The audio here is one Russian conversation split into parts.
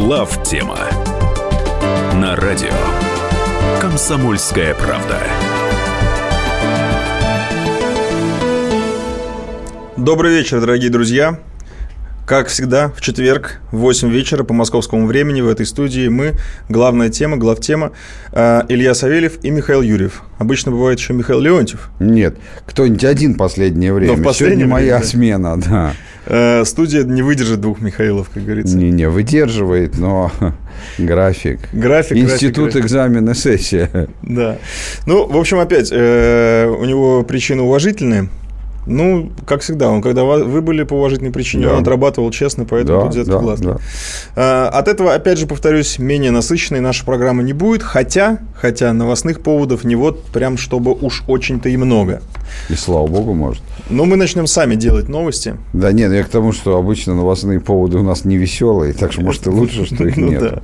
Глав тема на радио Комсомольская правда. Добрый вечер, дорогие друзья. Как всегда, в четверг в 8 вечера по московскому времени в этой студии мы, главная тема, главтема, э, Илья Савельев и Михаил Юрьев. Обычно бывает еще Михаил Леонтьев. Нет, кто-нибудь один последнее время. Но в последнее Сегодня моя время, да. смена, да. Э, Студия не выдержит двух Михаилов, как говорится. Не-не, выдерживает, но график. График, Институт, график, экзамен и сессия. Да. Ну, в общем, опять, э, у него причины уважительные. Ну, как всегда, он когда вы были по уважительной причине, Да. он отрабатывал честно, поэтому Да, тут взятки да, гласные. да. А, От этого, опять же, повторюсь, менее насыщенной наша программа не будет, хотя, хотя новостных поводов не вот прям, чтобы уж очень-то и много. И слава богу, может. Но мы начнем сами делать новости. Да нет, я к тому, что обычно новостные поводы у нас не веселые, так что, может, и лучше, что их Ну нет. да.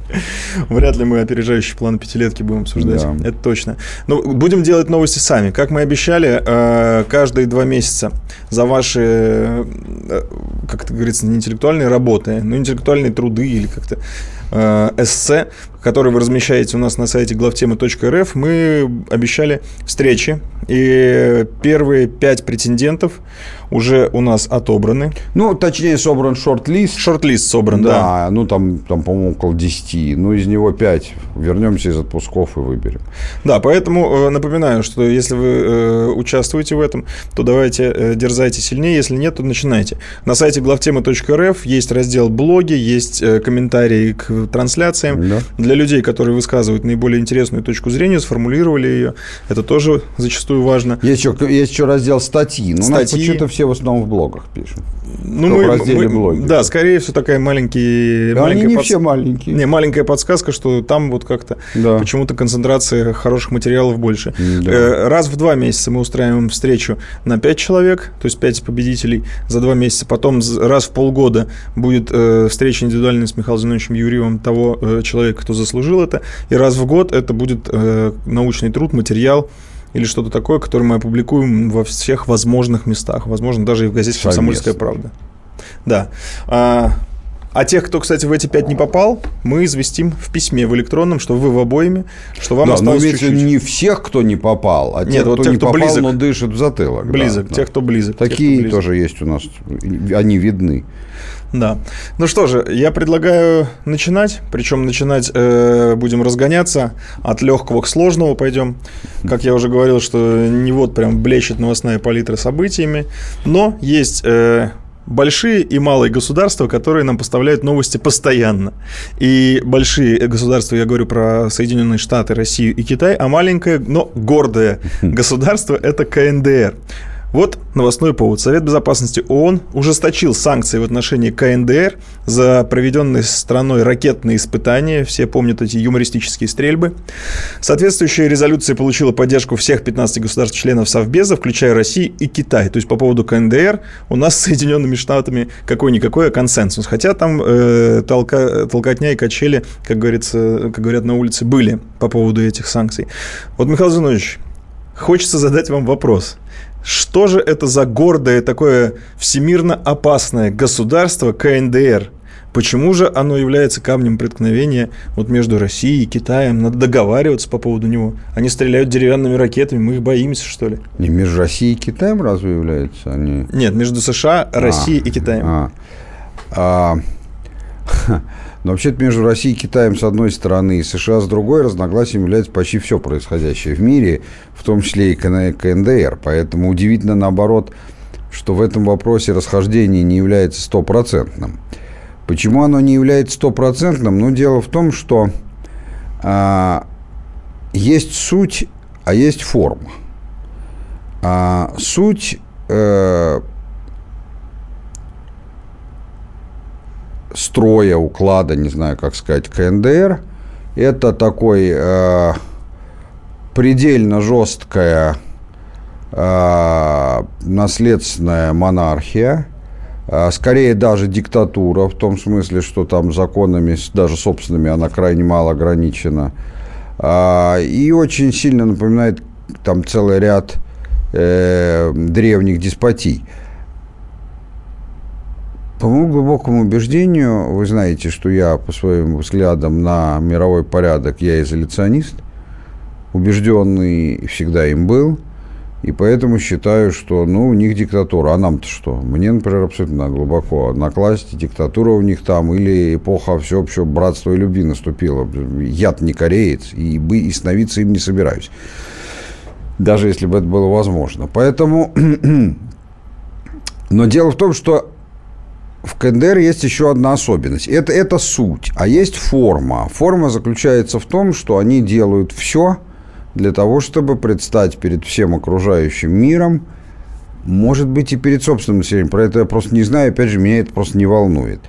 Вряд ли мы опережающий план пятилетки будем обсуждать. Да. Это точно. Но будем делать новости сами. Как мы обещали, э, каждые два месяца за ваши, э, как это говорится, не интеллектуальные работы, но интеллектуальные труды или как-то э, эссе, которые вы размещаете у нас на сайте главтемы.рф, мы обещали встречи. И первые пять претендентов уже у нас отобраны. Ну, точнее, собран шорт-лист. Шорт-лист собран, да. Да, ну там, там, по-моему, около 10. Ну, из него 5. Вернемся из отпусков и выберем. Да, поэтому э, напоминаю, что если вы э, участвуете в этом, то давайте э, дерзайте сильнее, если нет, то начинайте. На сайте главтема.рф есть раздел блоги, есть комментарии к трансляциям. Да. Для людей, которые высказывают наиболее интересную точку зрения, сформулировали ее, это тоже зачастую важно. Есть еще, есть еще раздел статьи. Но у нас Статьи. почему-то все в основном в блогах пишут. Ну, Только в разделе блоги. Да, скорее всего, такая маленький, Да, маленькая они не подс- все маленькие. Не, маленькая подсказка, что там вот как-то Да. почему-то концентрация хороших материалов больше. Да. Э, Раз в два месяца мы устраиваем встречу на пять человек, то есть пять победителей за два месяца. Потом раз в полгода будет э, встреча индивидуальная с Михаилом Зиновичем Юрьевым того э, человека, кто заслужил это. И раз в год это будет научный труд, материал или что-то такое, которое мы опубликуем во всех возможных местах. Возможно, даже и в газете «Комсомольская правда». Да. А, а тех, кто, кстати, в эти пять не попал, мы известим в письме, в электронном, что вы в обоими, что вам да, но осталось имеется в виду чуть-чуть. не всех, кто не попал, а Нет, тех, вот кто тех, не кто попал, близок. но дышит в затылок. да, Близок, да. тех, кто близок. тех, кто Такие близок. тоже есть у нас. Они видны. Да. Ну что же, я предлагаю начинать. Причем начинать э, будем разгоняться от легкого к сложному пойдем. Как я уже говорил, что не вот прям блещет новостная палитра событиями. Но есть э, большие и малые государства, которые нам поставляют новости постоянно. И большие государства, я говорю про Соединенные Штаты, Россию и Китай, а маленькое, но гордое государство – это КНДР. Вот новостной повод. Совет Безопасности ООН ужесточил санкции в отношении КНДР за проведенные страной ракетные испытания. Все помнят эти юмористические стрельбы. Соответствующая резолюция получила поддержку всех 15 государств-членов Совбеза, включая Россию и Китай. То есть по поводу КНДР у нас с Соединенными Штатами какой-никакой а консенсус. Хотя там э, толка, толкотня и качели, как, говорится, как говорят на улице, были по поводу этих санкций. Вот, Михаил Зинович, хочется задать вам вопрос. Что же это за гордое такое всемирно опасное государство КНДР? Почему же оно является камнем преткновения вот между Россией и Китаем? Надо договариваться по поводу него. Они стреляют деревянными ракетами, мы их боимся, что ли? Не между Россией и Китаем разве являются они? Нет, между США, Россией и Китаем. А, а, но вообще-то между Россией и Китаем с одной стороны и США с другой разногласием является почти все происходящее в мире, в том числе и КН- КНДР. Поэтому удивительно наоборот, что в этом вопросе расхождение не является стопроцентным. Почему оно не является стопроцентным? Ну, дело в том, что а, есть суть, а есть форма. А, суть э, строя, уклада, не знаю, как сказать, КНДР, это такой э, предельно жесткая э, наследственная монархия, э, скорее даже диктатура, в том смысле, что там законами, даже собственными, она крайне мало ограничена. А, И очень сильно напоминает там целый ряд э, древних деспотий. По моему глубокому убеждению, вы знаете, что я по своим взглядам на мировой порядок, я изоляционист, убежденный всегда им был, и поэтому считаю, что, ну, у них диктатура, а нам-то что? Мне, например, абсолютно глубоко накласть, диктатура у них там, или эпоха всеобщего братства и любви наступила. Я не кореец, и, бы, и становиться им не собираюсь. Даже если бы это было возможно. Поэтому... Но дело в том, что в КНДР есть еще одна особенность. Это, это суть, а есть форма. Форма заключается в том, что они делают все для того, чтобы предстать перед всем окружающим миром, может быть, и перед собственным населением. Про это я просто не знаю, опять же, меня это просто не волнует.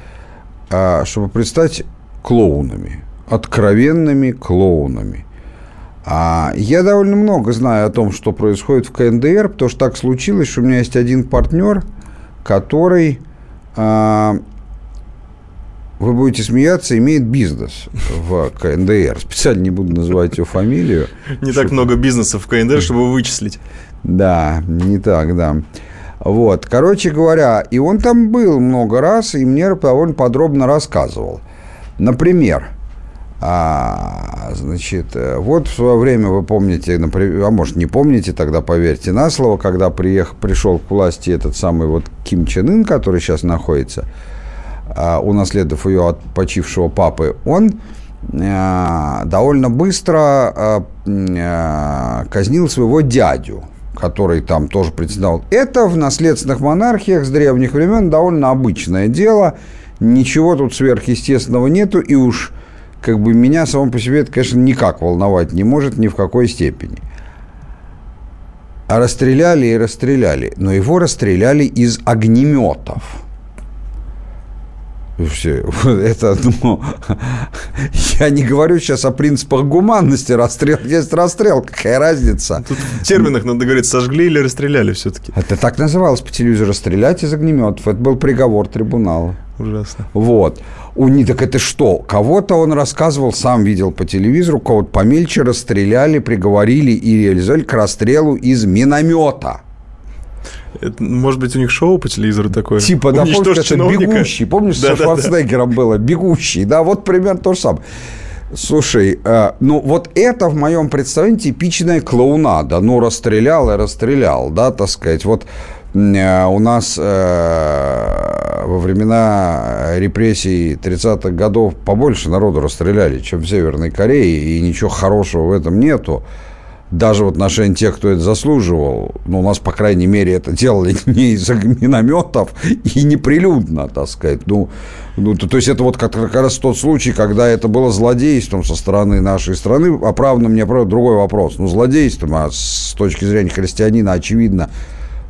А чтобы предстать клоунами, откровенными клоунами. А я довольно много знаю о том, что происходит в КНДР, потому что так случилось, что у меня есть один партнер, который вы будете смеяться, имеет бизнес в КНДР. Специально не буду называть его фамилию. Не так много бизнесов в КНДР, чтобы вычислить. Да, не так, да. Вот, короче говоря, и он там был много раз, и мне довольно подробно рассказывал. Например, а, значит, вот в свое время, вы помните, например, а может не помните, тогда поверьте на слово, когда приехал, пришел к власти этот самый вот Ким Чен Ын, который сейчас находится, а, унаследовав ее от почившего папы, он а, довольно быстро а, казнил своего дядю, который там тоже председал. Это в наследственных монархиях с древних времен довольно обычное дело. Ничего тут сверхъестественного нету, и уж как бы меня само по себе это, конечно, никак волновать не может ни в какой степени. А расстреляли и расстреляли. Но его расстреляли из огнеметов. Все, это, ну, я не говорю сейчас о принципах гуманности, расстрел есть расстрел, какая разница? Тут в терминах надо говорить, сожгли или расстреляли все-таки. Это так называлось по телевизору, расстрелять из огнеметов, это был приговор трибунала. Ужасно. Вот. У них, так это что? Кого-то он рассказывал, сам видел по телевизору, кого-то помельче расстреляли, приговорили и реализовали к расстрелу из миномета. Это, может быть, у них шоу по телевизору такое? Типа, да, помнишь, это чиновника? «Бегущий». Помнишь, да, со Шварценеггером да, да. было? «Бегущий». Да, вот примерно то же самое. Слушай, э, ну вот это в моем представлении типичная клоунада. Ну, расстрелял и расстрелял, да, так сказать. Вот э, у нас э, во времена репрессий 30-х годов побольше народу расстреляли, чем в Северной Корее, и ничего хорошего в этом нету даже в отношении тех, кто это заслуживал, ну, у нас, по крайней мере, это делали не из минометов и неприлюдно, так сказать. Ну, ну то, то есть это вот как, как раз тот случай, когда это было злодейством со стороны нашей страны, оправданным, не оправданным, другой вопрос. Ну, злодейством, а с точки зрения христианина, очевидно,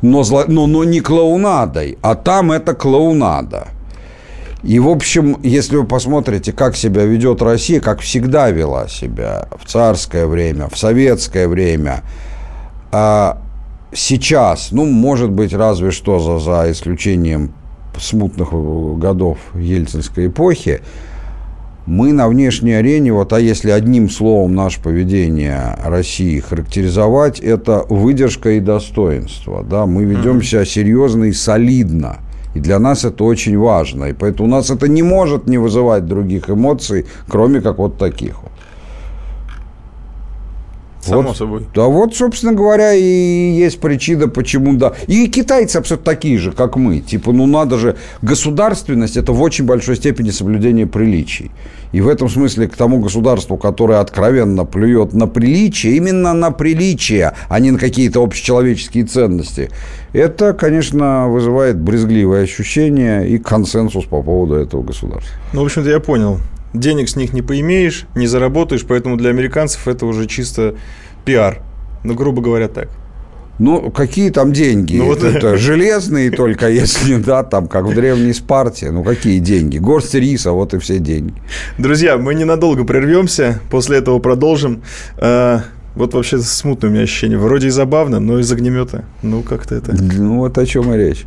но, зло, но, но не клоунадой, а там это клоунада. И, в общем, если вы посмотрите, как себя ведет Россия, как всегда вела себя в царское время, в советское время, а сейчас, ну, может быть, разве что за, за исключением смутных годов ельцинской эпохи, мы на внешней арене, вот, а если одним словом наше поведение России характеризовать, это выдержка и достоинство, да, мы ведем себя серьезно и солидно – и для нас это очень важно. И поэтому у нас это не может не вызывать других эмоций, кроме как вот таких. Само вот, собой. Да вот, собственно говоря, и есть причина, почему да. И китайцы абсолютно такие же, как мы. Типа, ну надо же, государственность – это в очень большой степени соблюдение приличий. И в этом смысле к тому государству, которое откровенно плюет на приличие, именно на приличие, а не на какие-то общечеловеческие ценности, это, конечно, вызывает брезгливое ощущение и консенсус по поводу этого государства. Ну, в общем-то, я понял денег с них не поимеешь, не заработаешь, поэтому для американцев это уже чисто пиар. Ну, грубо говоря, так. Ну, какие там деньги? Ну, вот... Это железные только, если, да, там, как в древней Спарте. Ну, какие деньги? Горсть риса, вот и все деньги. Друзья, мы ненадолго прервемся, после этого продолжим. А, вот вообще смутное у меня ощущение. Вроде и забавно, но из огнемета. Ну, как-то это... Ну, вот о чем и речь.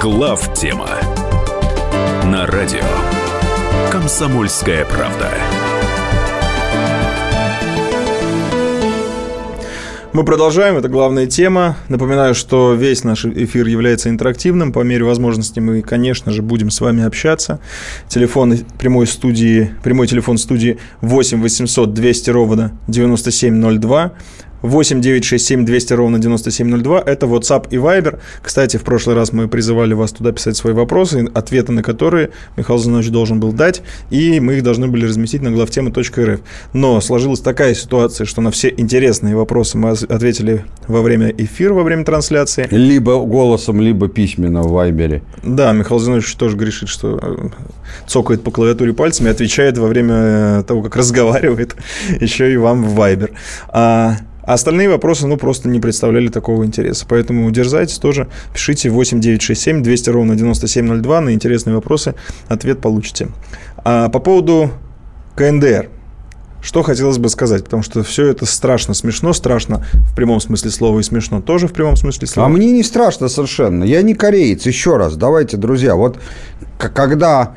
Глав тема на радио Комсомольская правда. Мы продолжаем, это главная тема. Напоминаю, что весь наш эфир является интерактивным. По мере возможности мы, конечно же, будем с вами общаться. Телефон прямой студии, прямой телефон студии 8 800 200 ровно 9702. 8 9 6 7 200 ровно 9702. Это WhatsApp и Viber. Кстати, в прошлый раз мы призывали вас туда писать свои вопросы, ответы на которые Михаил Зинович должен был дать, и мы их должны были разместить на главтема.рф. Но сложилась такая ситуация, что на все интересные вопросы мы ответили во время эфира, во время трансляции. Либо голосом, либо письменно в Вайбере. Да, Михаил Зинович тоже грешит, что э, цокает по клавиатуре пальцами, отвечает во время того, как разговаривает, еще и вам в Viber. А а остальные вопросы, ну, просто не представляли такого интереса. Поэтому дерзайтесь тоже, пишите 8967 200 ровно 9702 на интересные вопросы, ответ получите. А по поводу КНДР. Что хотелось бы сказать, потому что все это страшно смешно, страшно в прямом смысле слова и смешно тоже в прямом смысле слова. А мне не страшно совершенно. Я не кореец, еще раз. Давайте, друзья, вот когда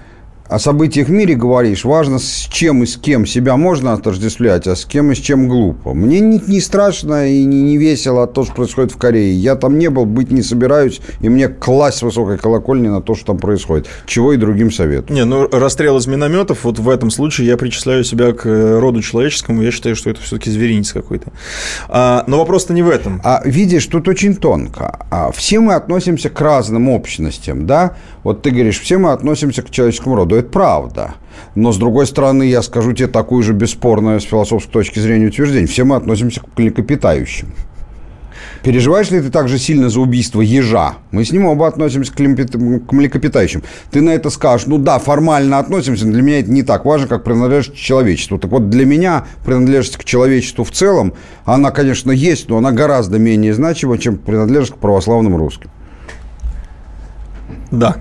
о событиях в мире говоришь, важно с чем и с кем себя можно отождествлять, а с кем и с чем глупо. Мне не, не страшно и не, не весело от того, что происходит в Корее. Я там не был, быть не собираюсь, и мне класть с высокой колокольни на то, что там происходит. Чего и другим советую. Не, ну расстрел из минометов, вот в этом случае я причисляю себя к э, роду человеческому, я считаю, что это все-таки зверинец какой-то. А, но вопрос-то не в этом. А видишь, тут очень тонко. А, все мы относимся к разным общностям, да? Вот ты говоришь, все мы относимся к человеческому роду это правда. Но, с другой стороны, я скажу тебе такую же бесспорную с философской точки зрения утверждение. Все мы относимся к млекопитающим. Переживаешь ли ты так же сильно за убийство ежа? Мы с ним оба относимся к, млекопитающим. Ты на это скажешь, ну да, формально относимся, но для меня это не так важно, как принадлежность к человечеству. Так вот, для меня принадлежность к человечеству в целом, она, конечно, есть, но она гораздо менее значима, чем принадлежность к православным русским. Да.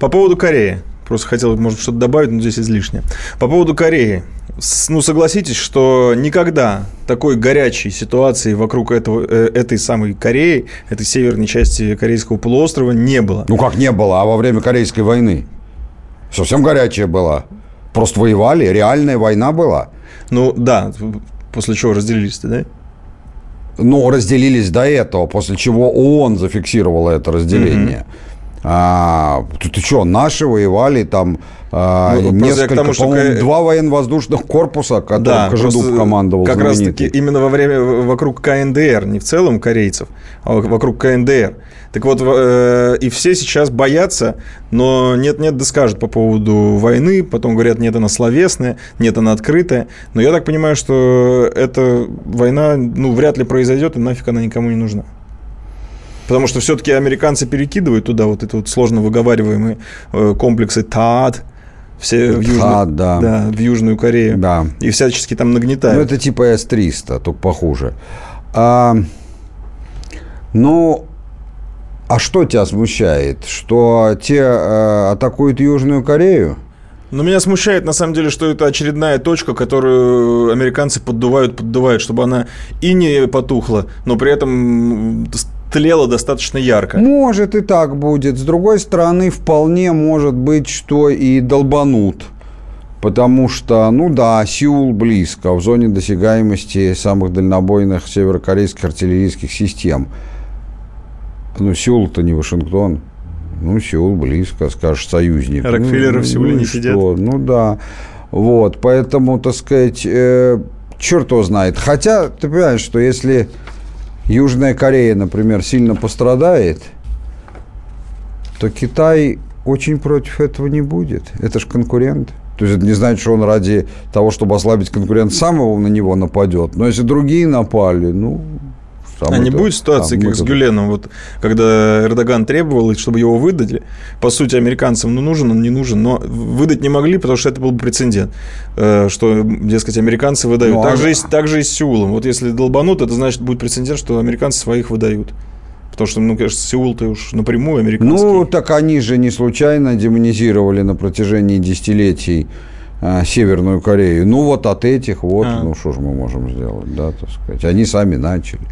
По поводу Кореи. Просто хотел, может, что-то добавить, но здесь излишне. По поводу Кореи. Ну, согласитесь, что никогда такой горячей ситуации вокруг этого, э, этой самой Кореи, этой северной части Корейского полуострова не было. Ну, как не было, а во время Корейской войны? Совсем горячая была. Просто воевали, реальная война была. Ну, да, после чего разделились-то, да? Ну, разделились до этого, после чего ООН зафиксировало это разделение. Mm-hmm. А, ты, ты что, наши воевали там а, ну, несколько, тому, по-моему, два военно-воздушных корпуса, которые да, Кожедуб командовал. Как раз таки именно во время, вокруг КНДР, не в целом корейцев, а вокруг КНДР. Так вот, э, и все сейчас боятся, но нет-нет, да скажут по поводу войны, потом говорят, нет, она словесная, нет, она открытая. Но я так понимаю, что эта война, ну, вряд ли произойдет, и нафиг она никому не нужна. Потому что все-таки американцы перекидывают туда вот эти вот сложно выговариваемые э, комплексы ТАД, все в, Южную, да. Да, в Южную Корею. Да. И всячески там нагнетают. Ну, это типа С-300, только похуже. А, ну, а что тебя смущает? Что те э, атакуют Южную Корею? Но меня смущает, на самом деле, что это очередная точка, которую американцы поддувают, поддувают, чтобы она и не потухла, но при этом тлело достаточно ярко. Может и так будет. С другой стороны, вполне может быть, что и долбанут. Потому что, ну да, Сеул близко, в зоне досягаемости самых дальнобойных северокорейских артиллерийских систем. Ну, Сеул-то не Вашингтон. Ну, Сеул близко, скажешь, союзник. Рокфеллеры ну, в Сеуле ну, не что? сидят. Ну да. Вот, поэтому, так сказать, э, черт его знает. Хотя, ты понимаешь, что если Южная Корея, например, сильно пострадает, то Китай очень против этого не будет. Это же конкурент. То есть это не значит, что он ради того, чтобы ослабить конкурент, сам его на него нападет. Но если другие напали, ну, а не будет ситуации, как с Гюленом, вот, когда Эрдоган требовал, чтобы его выдали. По сути, американцам ну, нужен, он не нужен, но выдать не могли, потому что это был бы прецедент, э, что, дескать, американцы выдают. Ну, так, а... же и, так же и с Сеулом. Вот если долбанут, это значит будет прецедент, что американцы своих выдают. Потому что, ну, конечно, Сеул-то уж напрямую американский. Ну, так они же не случайно демонизировали на протяжении десятилетий а, Северную Корею. Ну, вот от этих вот, а. ну, что же мы можем сделать, да, так сказать. Они сами начали.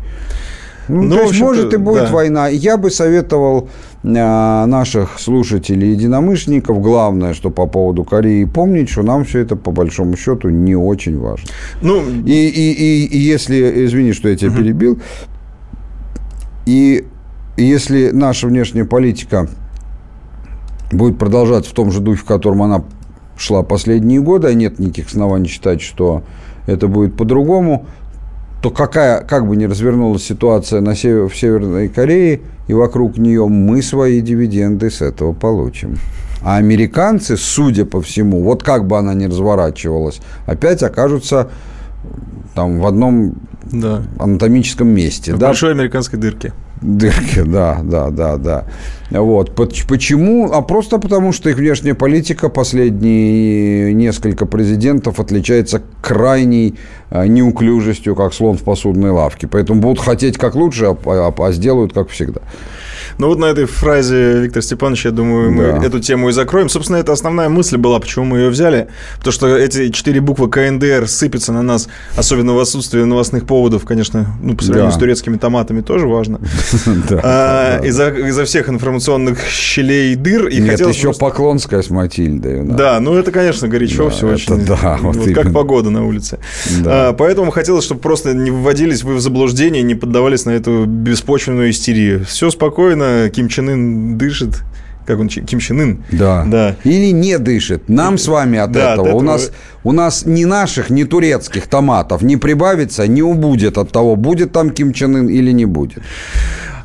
Ну, ну то есть, может, и будет да. война. Я бы советовал а, наших слушателей единомышленников, главное, что по поводу Кореи, помнить, что нам все это, по большому счету, не очень важно. Ну, и, и, и, и если, извини, что я тебя угу. перебил, и если наша внешняя политика будет продолжаться в том же духе, в котором она шла последние годы, а нет никаких оснований считать, что это будет по-другому, то какая, как бы ни развернулась ситуация на север, в Северной Корее и вокруг нее, мы свои дивиденды с этого получим. А американцы, судя по всему, вот как бы она ни разворачивалась, опять окажутся там в одном да. анатомическом месте. В да? большой американской дырке. Дырки, да, да, да, да. Вот. Почему? А просто потому, что их внешняя политика последние несколько президентов отличается крайней а, неуклюжестью, как слон в посудной лавке. Поэтому будут хотеть как лучше, а, а, а сделают как всегда. Ну вот на этой фразе Виктор Степанович, я думаю, мы да. эту тему и закроем. Собственно, это основная мысль была, почему мы ее взяли. Потому что эти четыре буквы КНДР сыпятся на нас, особенно в отсутствии новостных поводов, конечно, ну, по сравнению да. с турецкими томатами тоже важно. А, из-за всех информационных щелей и дыр. Нет, еще Поклонская с Матильдой. Да, ну это, конечно, горячо все очень. Да, вот как погода на улице. А, поэтому хотелось, чтобы просто не вводились вы в заблуждение, не поддавались на эту беспочвенную истерию. Все спокойно, спокойно Ким Чен Ын дышит, как он, Ким Чен Ын. Да. да. Или не дышит. Нам с вами от да, этого. От этого. У, нас, у нас ни наших, ни турецких томатов не прибавится, не убудет от того, будет там Ким Чен Ын или не будет.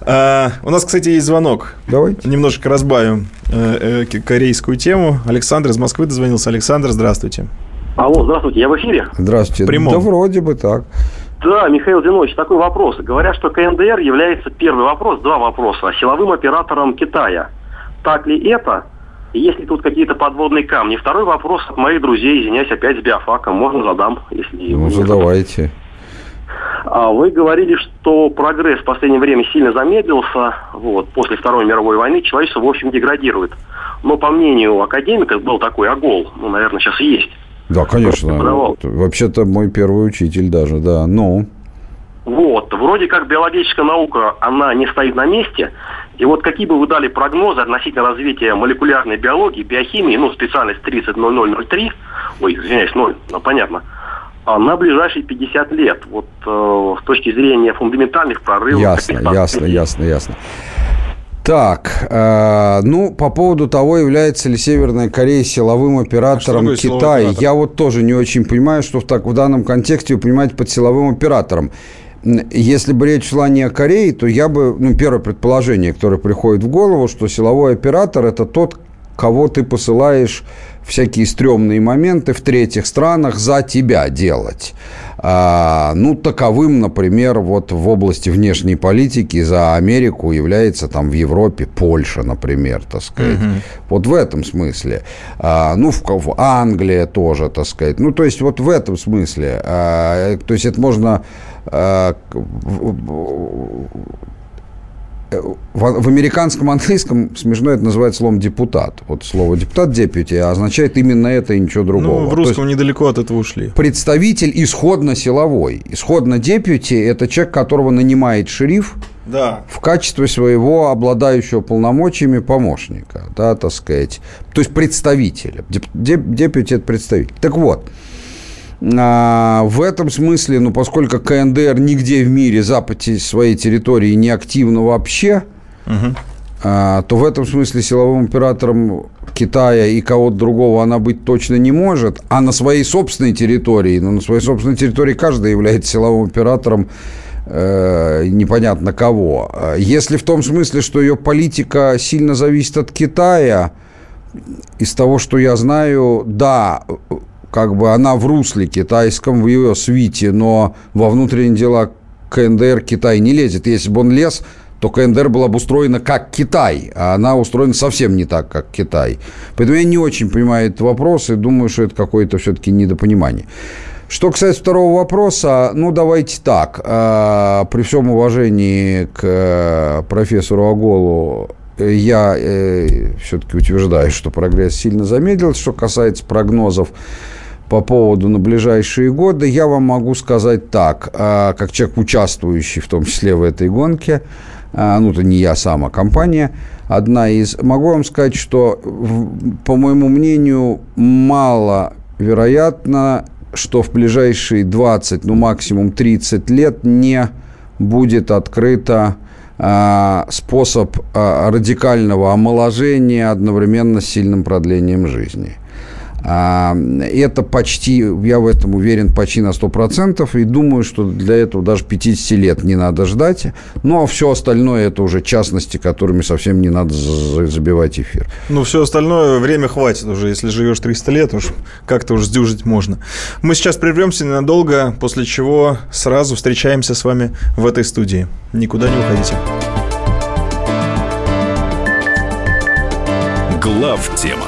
А, у нас, кстати, есть звонок. Давайте. Немножко разбавим э, э, корейскую тему. Александр из Москвы дозвонился. Александр, здравствуйте. Алло, здравствуйте, я в эфире? Здравствуйте. Прямом. Да вроде бы так. Да, Михаил Зинович, такой вопрос. Говорят, что КНДР является первый вопрос, два вопроса, силовым оператором Китая. Так ли это? И есть ли тут какие-то подводные камни? Второй вопрос от моих друзей, извиняюсь, опять с биофаком. Можно задам, если... Ну, задавайте. А вы говорили, что прогресс в последнее время сильно замедлился. Вот, после Второй мировой войны человечество, в общем, деградирует. Но, по мнению академика, был такой огол, ну, наверное, сейчас и есть да, конечно. Вообще-то мой первый учитель даже, да. Ну. Вот. Вроде как биологическая наука, она не стоит на месте. И вот какие бы вы дали прогнозы относительно развития молекулярной биологии, биохимии, ну, специальность 30.0003, ой, извиняюсь, 0, ну, понятно, а на ближайшие 50 лет, вот э, с точки зрения фундаментальных прорывов. Ясно, ясно, ясно, ясно. Так, э, ну, по поводу того, является ли Северная Корея силовым оператором а Китая, я вот тоже не очень понимаю, что в, так, в данном контексте вы понимаете под силовым оператором. Если бы речь шла не о Корее, то я бы, ну, первое предположение, которое приходит в голову, что силовой оператор – это тот, кого ты посылаешь всякие стрёмные моменты в третьих странах за тебя делать. А, ну, таковым, например, вот в области внешней политики за Америку является там в Европе Польша, например, так сказать. Угу. Вот в этом смысле. А, ну, в, в Англия тоже, так сказать. Ну, то есть вот в этом смысле. А, то есть это можно в, в американском английском смешно это называется словом депутат. Вот слово депутат депьюти означает именно это и ничего другого. Ну, в русском недалеко от этого ушли. Представитель исходно силовой. Исходно депьюти – это человек, которого нанимает шериф да. в качестве своего обладающего полномочиями помощника, да, так сказать. То есть представителя. Депьюти – это представитель. Так вот, а, в этом смысле, ну, поскольку КНДР нигде в мире западе своей территории не активно вообще, угу. то в этом смысле силовым оператором Китая и кого-то другого она быть точно не может, а на своей собственной территории, ну, на своей собственной территории каждый является силовым оператором э, непонятно кого. Если в том смысле, что ее политика сильно зависит от Китая, из того, что я знаю, да, как бы она в русле китайском, в ее свите, но во внутренние дела КНДР Китай не лезет. Если бы он лез, то КНДР была бы устроена как Китай, а она устроена совсем не так, как Китай. Поэтому я не очень понимаю этот вопрос и думаю, что это какое-то все-таки недопонимание. Что касается второго вопроса, ну, давайте так. А, при всем уважении к э, профессору Аголу, я э, все-таки утверждаю, что прогресс сильно замедлился. Что касается прогнозов по поводу на ближайшие годы, я вам могу сказать так, а, как человек, участвующий в том числе в этой гонке, а, ну, это не я сам, а компания, одна из, могу вам сказать, что, по моему мнению, мало вероятно, что в ближайшие 20, ну, максимум 30 лет не будет открыто а, способ радикального омоложения одновременно с сильным продлением жизни – это почти, я в этом уверен, почти на 100%, и думаю, что для этого даже 50 лет не надо ждать. Ну, а все остальное это уже частности, которыми совсем не надо забивать эфир. Ну, все остальное время хватит уже. Если живешь 300 лет, уж как-то уж сдюжить можно. Мы сейчас прервемся ненадолго, после чего сразу встречаемся с вами в этой студии. Никуда не уходите. Глав тема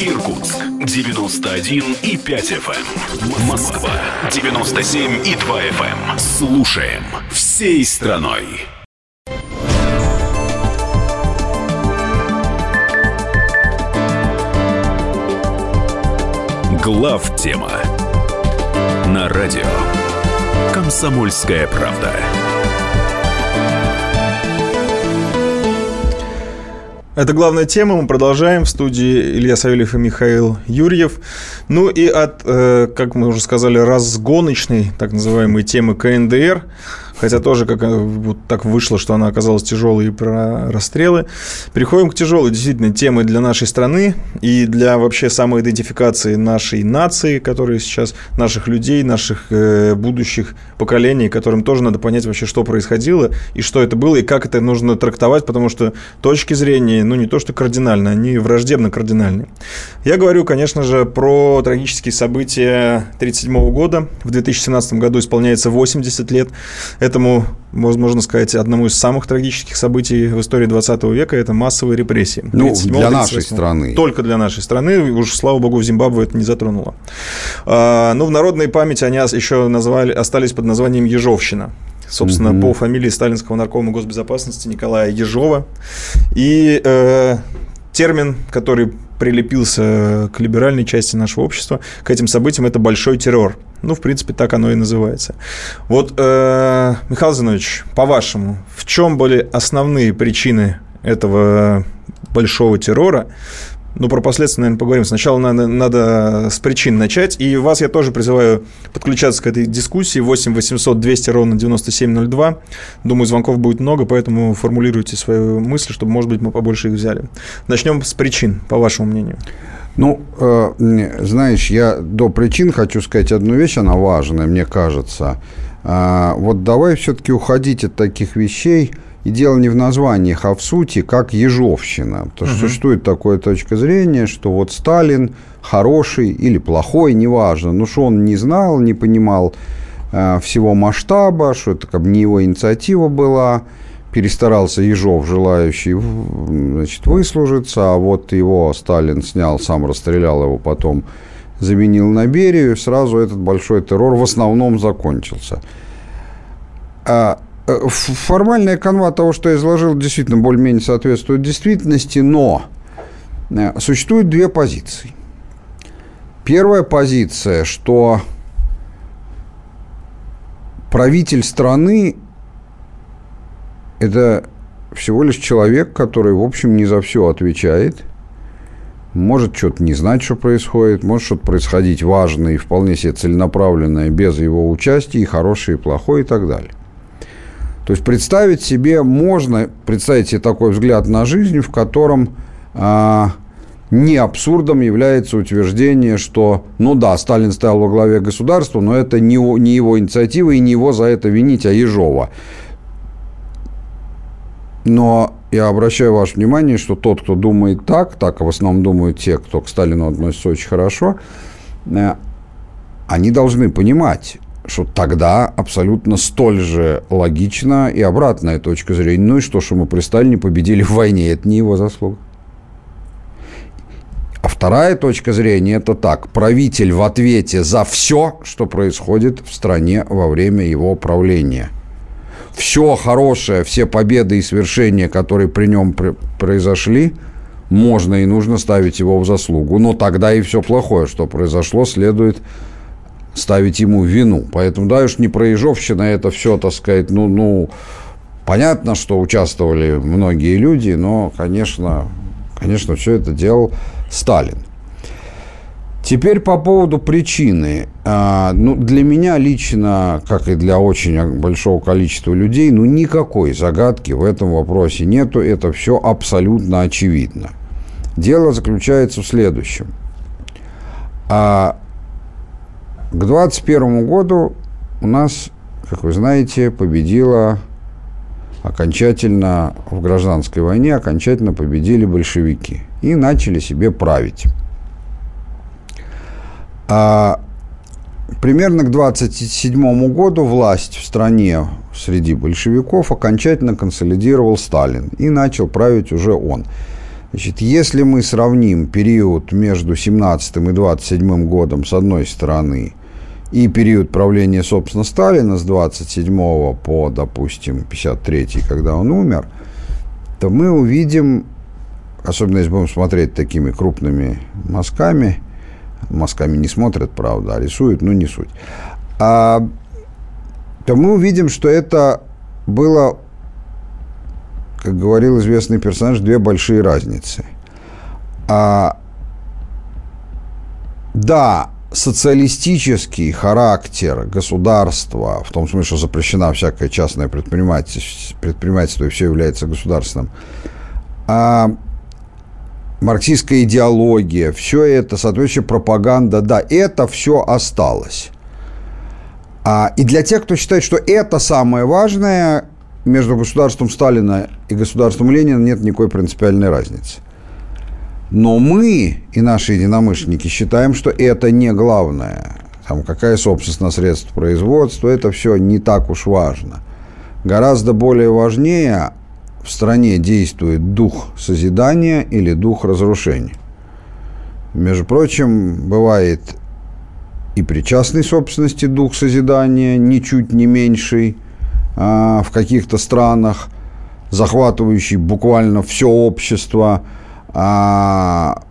Иркутск 91 и 5 FM. Эм. Москва 97 и 2 FM. Эм. Слушаем всей страной. Глав тема на радио Комсомольская правда. Это главная тема. Мы продолжаем. В студии Илья Савельев и Михаил Юрьев. Ну и от, э, как мы уже сказали, разгоночной, так называемой темы КНДР хотя тоже как э, вот так вышло, что она оказалась тяжелой и про расстрелы. Переходим к тяжелой действительно темы для нашей страны и для вообще самоидентификации нашей нации, которые сейчас, наших людей, наших э, будущих поколений, которым тоже надо понять вообще, что происходило и что это было, и как это нужно трактовать, потому что точки зрения, ну не то что кардинально, они враждебно кардинальные. Я говорю, конечно же, про трагические события 1937 года. В 2017 году исполняется 80 лет этому, можно сказать, одному из самых трагических событий в истории 20 века – это массовые репрессии. Ну, для нашей страны. Только для нашей страны. Уж, слава богу, в Зимбабве это не затронуло. А, ну, в народной памяти они еще назвали, остались под названием Ежовщина собственно, угу. по фамилии сталинского наркома госбезопасности Николая Ежова. И э, термин, который прилепился к либеральной части нашего общества, к этим событиям, это большой террор. Ну, в принципе, так оно и называется. Вот, э, Михаил Зинович, по-вашему, в чем были основные причины этого большого террора? Ну, про последствия, наверное, поговорим. Сначала надо, надо с причин начать. И вас я тоже призываю подключаться к этой дискуссии. 8 800 200 ровно 9702. Думаю, звонков будет много, поэтому формулируйте свои мысли, чтобы, может быть, мы побольше их взяли. Начнем с причин, по вашему мнению. Ну, э, знаешь, я до причин хочу сказать одну вещь, она важная, мне кажется. Э, вот давай все-таки уходить от таких вещей – и дело не в названиях, а в сути, как ежовщина. Потому что угу. существует такая точка зрения, что вот Сталин хороший или плохой, неважно, но что он не знал, не понимал э, всего масштаба, что это как бы не его инициатива была, перестарался Ежов, желающий значит, выслужиться, а вот его Сталин снял, сам расстрелял его потом, заменил на Берию, сразу этот большой террор в основном закончился. Э, формальная канва того, что я изложил, действительно более-менее соответствует действительности, но э, существует две позиции. Первая позиция, что правитель страны – это всего лишь человек, который, в общем, не за все отвечает, может что-то не знать, что происходит, может что-то происходить важное и вполне себе целенаправленное без его участия, и хорошее, и плохое, и так далее. То есть представить себе можно, представить себе такой взгляд на жизнь, в котором а, не абсурдом является утверждение, что, ну да, Сталин стоял во главе государства, но это не, не его инициатива и не его за это винить, а Ежова. Но я обращаю ваше внимание, что тот, кто думает так, так в основном думают те, кто к Сталину относится очень хорошо, э, они должны понимать, что тогда абсолютно столь же логична и обратная точка зрения. Ну и что, что мы при Сталине победили в войне, это не его заслуга. А вторая точка зрения – это так. Правитель в ответе за все, что происходит в стране во время его правления. Все хорошее, все победы и свершения, которые при нем произошли, можно и нужно ставить его в заслугу. Но тогда и все плохое, что произошло, следует ставить ему вину. Поэтому, да, уж не проезжовщина, это все, так сказать, ну, ну, понятно, что участвовали многие люди, но, конечно, конечно, все это делал Сталин. Теперь по поводу причины. А, ну, для меня лично, как и для очень большого количества людей, ну, никакой загадки в этом вопросе нету. Это все абсолютно очевидно. Дело заключается в следующем. А к 2021 году у нас, как вы знаете, победила окончательно в гражданской войне, окончательно победили большевики – и начали себе править. А примерно к 27 году власть в стране среди большевиков окончательно консолидировал Сталин и начал править уже он. Значит, если мы сравним период между 17 и 27 годом с одной стороны и период правления, собственно, Сталина с 27 по, допустим, 53, когда он умер, то мы увидим особенно если будем смотреть такими крупными мазками, мазками не смотрят, правда, а рисуют, но не суть, а, то мы увидим, что это было, как говорил известный персонаж, две большие разницы. А, да, социалистический характер государства, в том смысле, что запрещена всякое частное предпринимательство, предпринимательство и все является государственным, а марксистская идеология, все это, соответствующая пропаганда, да, это все осталось. А, и для тех, кто считает, что это самое важное, между государством Сталина и государством Ленина нет никакой принципиальной разницы. Но мы и наши единомышленники считаем, что это не главное. Там, какая собственность на средства производства, это все не так уж важно. Гораздо более важнее в стране действует дух созидания или дух разрушения. Между прочим, бывает и при частной собственности дух созидания ничуть не меньший а, в каких-то странах, захватывающий буквально все общество. А,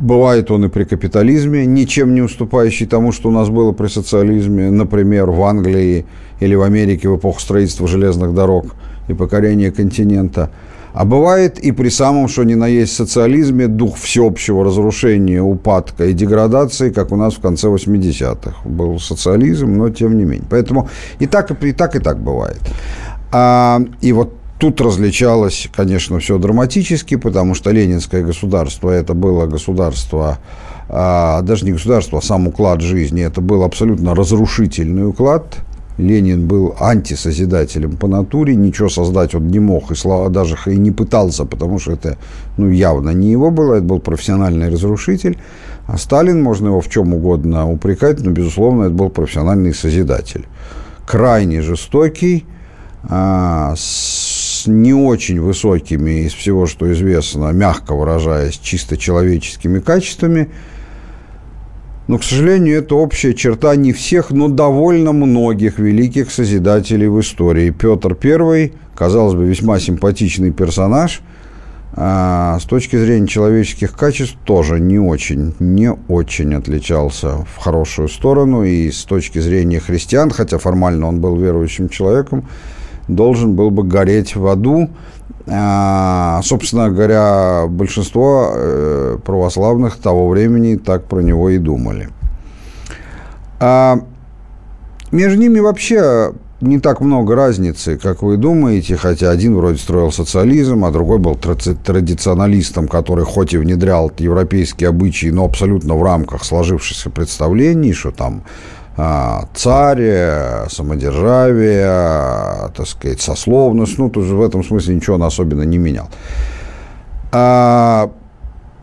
бывает он и при капитализме, ничем не уступающий тому, что у нас было при социализме, например, в Англии или в Америке в эпоху строительства железных дорог – и покорения континента. А бывает и при самом, что ни на есть социализме, дух всеобщего разрушения, упадка и деградации, как у нас в конце 80-х. Был социализм, но тем не менее. Поэтому и так, и так, и так бывает. А, и вот тут различалось, конечно, все драматически, потому что ленинское государство это было государство, а, даже не государство, а сам уклад жизни, это был абсолютно разрушительный уклад – Ленин был антисозидателем по натуре, ничего создать он не мог, и слава даже и не пытался, потому что это ну, явно не его было, это был профессиональный разрушитель. А Сталин, можно его в чем угодно упрекать, но, безусловно, это был профессиональный созидатель. Крайне жестокий, а, с не очень высокими из всего, что известно, мягко выражаясь, чисто человеческими качествами – но, к сожалению, это общая черта не всех, но довольно многих великих созидателей в истории. Петр I, казалось бы, весьма симпатичный персонаж, а с точки зрения человеческих качеств тоже не очень, не очень отличался в хорошую сторону. И с точки зрения христиан, хотя формально он был верующим человеком, должен был бы гореть в аду. А, собственно говоря, большинство э, православных того времени так про него и думали. А между ними вообще не так много разницы, как вы думаете, хотя один вроде строил социализм, а другой был традиционалистом, который хоть и внедрял европейские обычаи, но абсолютно в рамках сложившихся представлений, что там царь, самодержавие, так сказать, сословность, ну, тоже в этом смысле ничего он особенно не менял. А,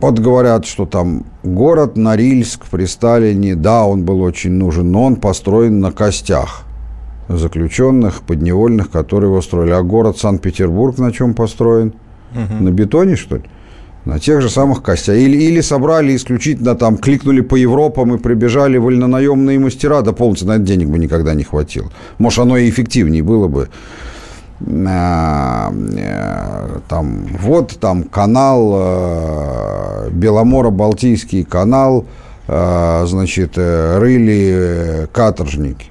вот говорят, что там город Норильск при Сталине, да, он был очень нужен, но он построен на костях заключенных, подневольных, которые его строили. А город Санкт-Петербург на чем построен? Угу. На бетоне, что ли? На тех же самых костях. Или, или собрали исключительно там, кликнули по Европам и прибежали вольнонаемные мастера, да полностью на это денег бы никогда не хватило. Может, оно и эффективнее было бы. А, э, там, вот там канал, э, Беломоро-Балтийский канал, э, значит, рыли каторжники.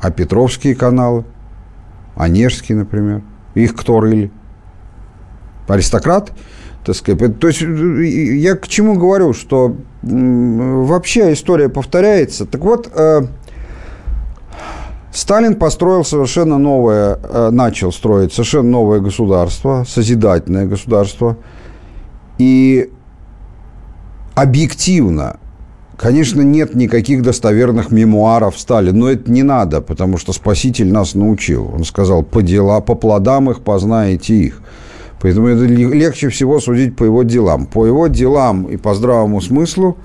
А Петровские каналы, Онежские, например, их кто рыли? Аристократ? Так сказать. То есть я к чему говорю, что вообще история повторяется. Так вот, Сталин построил совершенно новое, э, начал строить совершенно новое государство, созидательное государство. И объективно, конечно, нет никаких достоверных мемуаров Сталина, но это не надо, потому что спаситель нас научил. Он сказал, по дела, по плодам их познаете их. Поэтому это легче всего судить по его делам. По его делам и по здравому смыслу,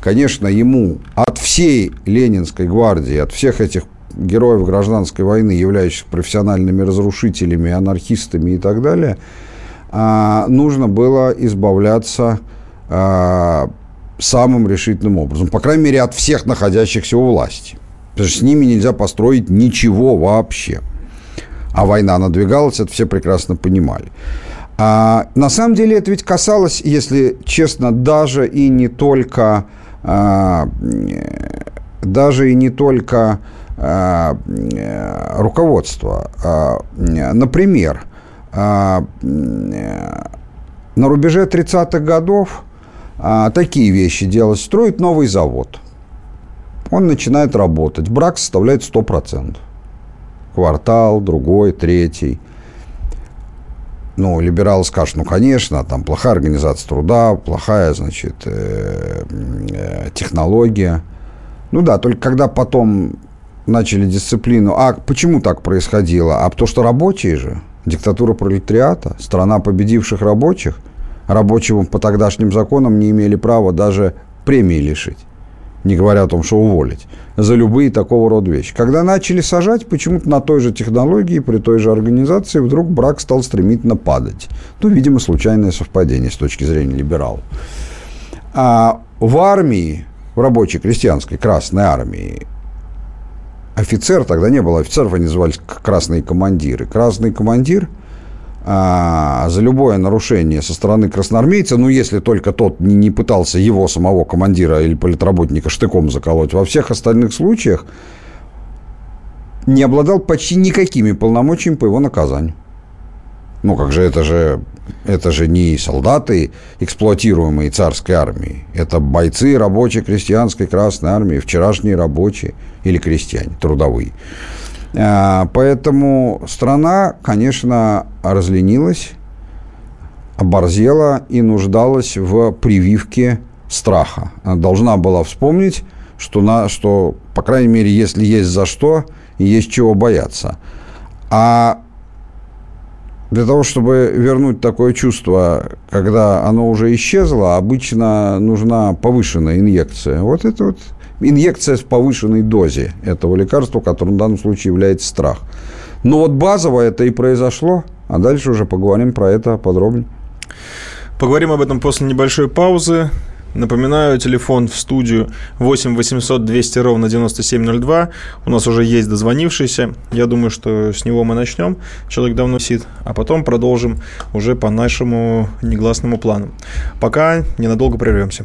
конечно, ему от всей Ленинской гвардии, от всех этих героев гражданской войны, являющихся профессиональными разрушителями, анархистами и так далее, а, нужно было избавляться а, самым решительным образом. По крайней мере, от всех находящихся у власти. Потому что с ними нельзя построить ничего вообще. А война надвигалась, это все прекрасно понимали. А, на самом деле это ведь касалось, если честно, даже и не только, а, даже и не только Э, руководства. Э, например, э, на рубеже 30-х годов такие вещи делать. Строить новый завод. Он начинает работать. Брак составляет 100%. Квартал, другой, третий. Ну, либералы скажут, ну, конечно, там плохая организация труда, плохая, значит, технология. Ну да, только когда потом начали дисциплину. А почему так происходило? А то, что рабочие же, диктатура пролетариата, страна победивших рабочих, рабочим по тогдашним законам не имели права даже премии лишить. Не говоря о том, что уволить. За любые такого рода вещи. Когда начали сажать, почему-то на той же технологии, при той же организации, вдруг брак стал стремительно падать. Ну, видимо, случайное совпадение с точки зрения либералов. А в армии, в рабочей крестьянской Красной армии, офицер, тогда не было офицеров, они назывались красные командиры. Красный командир а, за любое нарушение со стороны красноармейца, ну, если только тот не, пытался его самого командира или политработника штыком заколоть, во всех остальных случаях не обладал почти никакими полномочиями по его наказанию. Ну, как же это же, это же не солдаты, эксплуатируемые царской армией. Это бойцы рабочей крестьянской Красной армии, вчерашние рабочие или крестьяне, трудовые. А, поэтому страна, конечно, разленилась, оборзела и нуждалась в прививке страха. Она должна была вспомнить, что, на, что, по крайней мере, если есть за что есть чего бояться. А для того, чтобы вернуть такое чувство, когда оно уже исчезло, обычно нужна повышенная инъекция. Вот это вот инъекция с повышенной дозе этого лекарства, которым в данном случае является страх. Но вот базово это и произошло, а дальше уже поговорим про это подробнее. Поговорим об этом после небольшой паузы. Напоминаю, телефон в студию 8 800 200 ровно 9702. У нас уже есть дозвонившийся. Я думаю, что с него мы начнем. Человек давно сидит. А потом продолжим уже по нашему негласному плану. Пока ненадолго прервемся.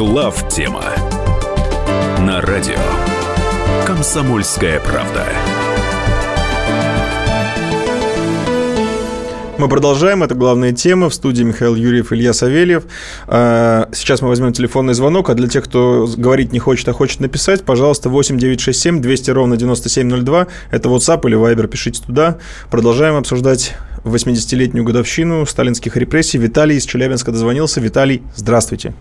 Глав тема на радио Комсомольская правда. Мы продолжаем. Это главная тема. В студии Михаил Юрьев, Илья Савельев. А, сейчас мы возьмем телефонный звонок. А для тех, кто говорить не хочет, а хочет написать, пожалуйста, 8 967 200 ровно 9702. Это WhatsApp или Viber. Пишите туда. Продолжаем обсуждать 80-летнюю годовщину сталинских репрессий. Виталий из Челябинска дозвонился. Виталий, здравствуйте.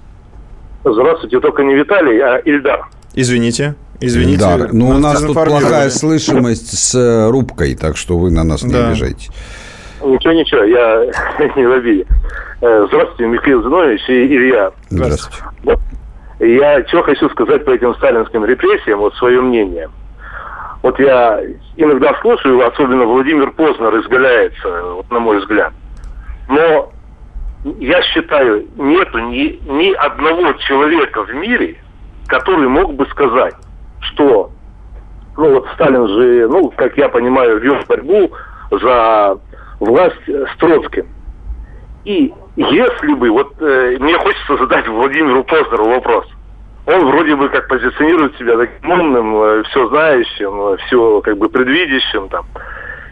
Здравствуйте, только не Виталий, а Ильдар. Извините. Извините. Да, но у нас тут плохая слышимость с э, рубкой, так что вы на нас не Да. обижайтесь. Ничего, ничего, я не в обиде. Э, Здравствуйте, Михаил Зинович и Илья. Здравствуйте. Я что хочу сказать по этим сталинским репрессиям, вот свое мнение. Вот я иногда слушаю, особенно Владимир Познер изгаляется, вот на мой взгляд. Но я считаю, нету ни, ни одного человека в мире, который мог бы сказать, что, ну вот Сталин же, ну, как я понимаю, вел борьбу за власть с Троцким. И если бы, вот э, мне хочется задать Владимиру Познеру вопрос. Он вроде бы как позиционирует себя таким умным, все знающим, все как бы предвидящим там.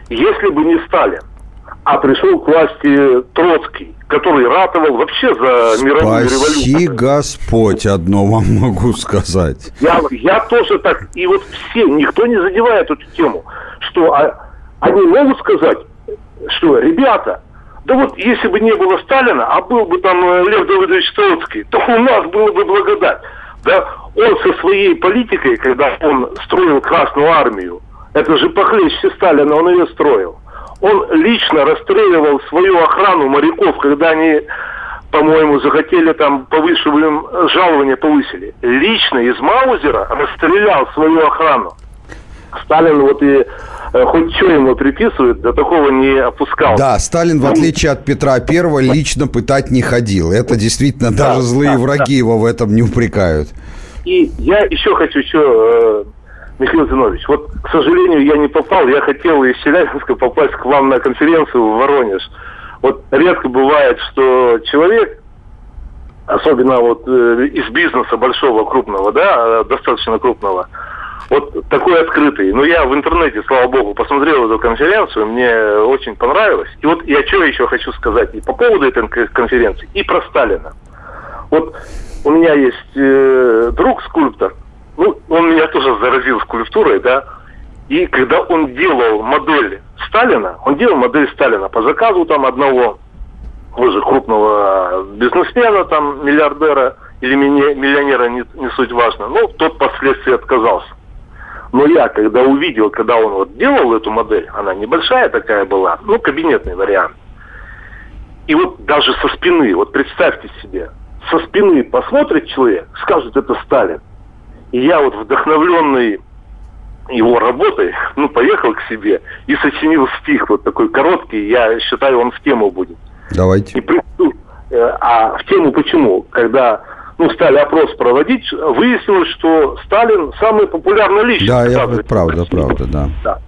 Если бы не Сталин, а пришел к власти Троцкий, который ратовал вообще за мировую Спаси революцию. Господь, одно вам могу сказать. Я, я тоже так, и вот все, никто не задевает эту тему, что а, они могут сказать, что, ребята, да вот если бы не было Сталина, а был бы там э, Лев Давыдович Троцкий, то у нас было бы благодать. Да, он со своей политикой, когда он строил Красную Армию, это же похлеще Сталина, он ее строил. Он лично расстреливал свою охрану моряков, когда они по-моему, захотели там повыше им жалование повысили. Лично из Маузера расстрелял свою охрану. Сталин вот и э, хоть что ему приписывает, до такого не опускал. Да, Сталин, в отличие от Петра Первого, лично пытать не ходил. Это действительно Да, даже злые да, враги его в этом не упрекают. И я еще хочу, что, э, Михаил Зинович, вот, к сожалению, я не попал, я хотел из Челябинска попасть к вам на конференцию в Воронеж. Вот редко бывает, что человек, особенно вот э, из бизнеса большого, крупного, да, достаточно крупного, вот такой открытый. Но я в интернете, слава богу, посмотрел эту конференцию, мне очень понравилось. И вот я что еще хочу сказать и по поводу этой кон- конференции, и про Сталина. Вот у меня есть э, друг скульптор, ну, он меня тоже заразил скульптурой, да, и когда он делал модель Сталина, он делал модель Сталина по заказу там одного уже крупного бизнесмена, там, миллиардера или миллионера, не, не суть важно, но тот впоследствии отказался. Но я, когда увидел, когда он вот делал эту модель, она небольшая такая была, ну, кабинетный вариант. И вот даже со спины, вот представьте себе, со спины посмотрит человек, скажет, это Сталин. И я вот вдохновленный его работой, ну, поехал к себе и сочинил стих вот такой короткий, я считаю, он в тему будет. И Давайте. при- ну, э, а в тему почему? Когда ну, стали опрос проводить, выяснилось, что Сталин самый популярный личность. Да, я, правда, России. правда, да. Да.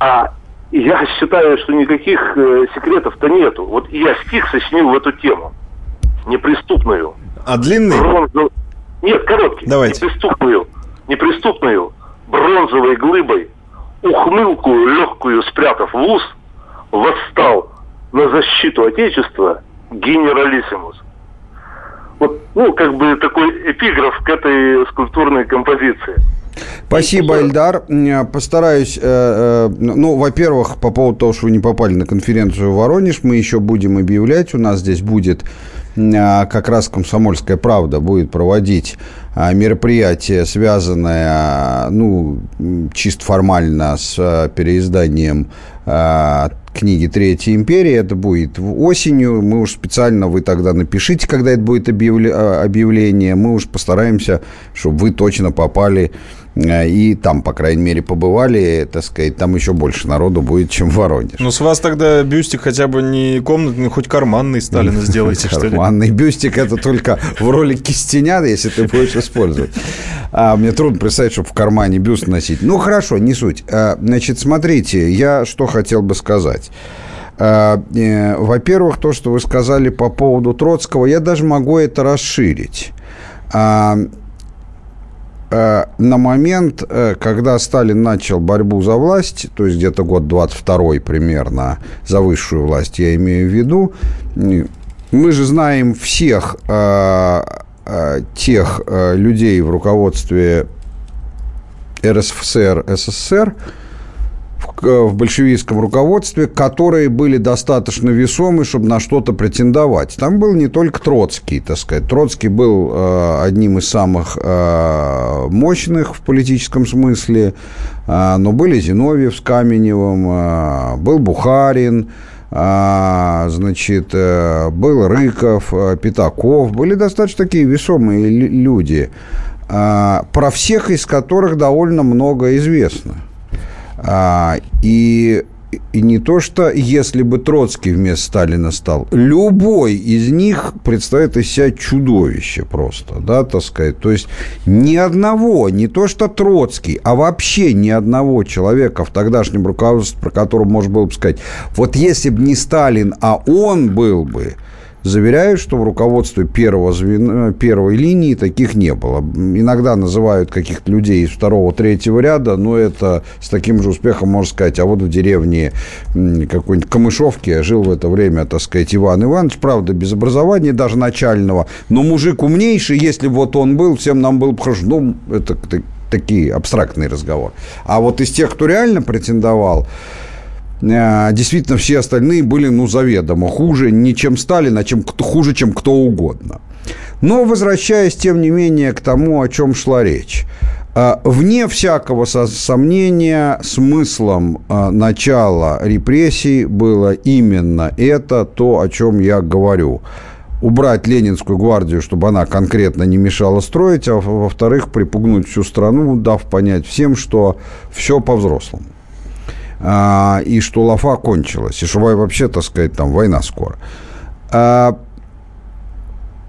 А я считаю, что никаких э, секретов-то нету. Вот я стих сочинил в эту тему. Неприступную. А длинный? Бронзов- Нет, короткий. Давайте. Неприступную. Неприступную. Бронзовой глыбой. Ухмылку легкую спрятав в ус, восстал на защиту Отечества генералиссимус. Вот, ну, как бы такой эпиграф к этой скульптурной композиции. Спасибо, Эльдар. Постараюсь, э, э, ну, во-первых, по поводу того, что вы не попали на конференцию в Воронеж, мы еще будем объявлять. У нас здесь будет как раз «Комсомольская правда» будет проводить а, мероприятие, связанное, ну, чисто формально с а, переизданием а, книги «Третья империя». Это будет осенью. Мы уж специально, вы тогда напишите, когда это будет объявление. Мы уж постараемся, чтобы вы точно попали Э, и там, по крайней мере, побывали, так сказать, там еще больше народу будет, чем в Воронеж. Ну, с вас тогда бюстик хотя бы не комнатный, хоть карманный Сталина сделайте, что ли? Карманный бюстик – это только в роли кистеня, если ты будешь использовать. А мне трудно представить, чтобы в кармане бюст носить. Ну, хорошо, не суть. А, значит, смотрите, я что хотел бы сказать. А, э, во-первых, то, что вы сказали по поводу Троцкого, я даже могу это расширить. А, Э, на момент, э, когда Сталин начал борьбу за власть, то есть где-то год 22 примерно, за высшую власть я имею в виду, мы же знаем всех э, тех людей в руководстве РСФСР, СССР, в большевистском руководстве, которые были достаточно весомы, чтобы на что-то претендовать. Там был не только Троцкий, так сказать. Троцкий был э, одним из самых э, мощных в политическом смысле, э, но были Зиновьев с Каменевым, был Бухарин, значит, был Рыков, Пятаков, были достаточно такие весомые люди, про всех из которых довольно много известно. А, и и не то, что если бы Троцкий вместо Сталина стал, любой из них представляет из себя чудовище просто, да, так сказать. То есть ни одного, не то, что Троцкий, а вообще ни одного человека в тогдашнем руководстве, про которого можно было бы сказать, вот если бы не Сталин, а он был бы, заверяют, что в руководстве первого звена, первой линии таких не было. Иногда называют каких-то людей из второго, третьего ряда, но это с таким же успехом можно сказать. А вот в деревне какой-нибудь Камышовки жил в это время, так сказать, Иван Иванович, правда, без образования даже начального, но мужик умнейший, если вот он был, всем нам был бы хорошо. Ну, это такие абстрактные разговоры. А вот из тех, кто реально претендовал, действительно все остальные были, ну, заведомо хуже не чем Сталин, а чем, хуже, чем кто угодно. Но возвращаясь, тем не менее, к тому, о чем шла речь. Э, вне всякого сомнения, смыслом э, начала репрессий было именно это, то, о чем я говорю. Убрать Ленинскую гвардию, чтобы она конкретно не мешала строить, а во-вторых, припугнуть всю страну, дав понять всем, что все по-взрослому. А, и что лафа кончилась, и что вообще, так сказать, там война скоро. А,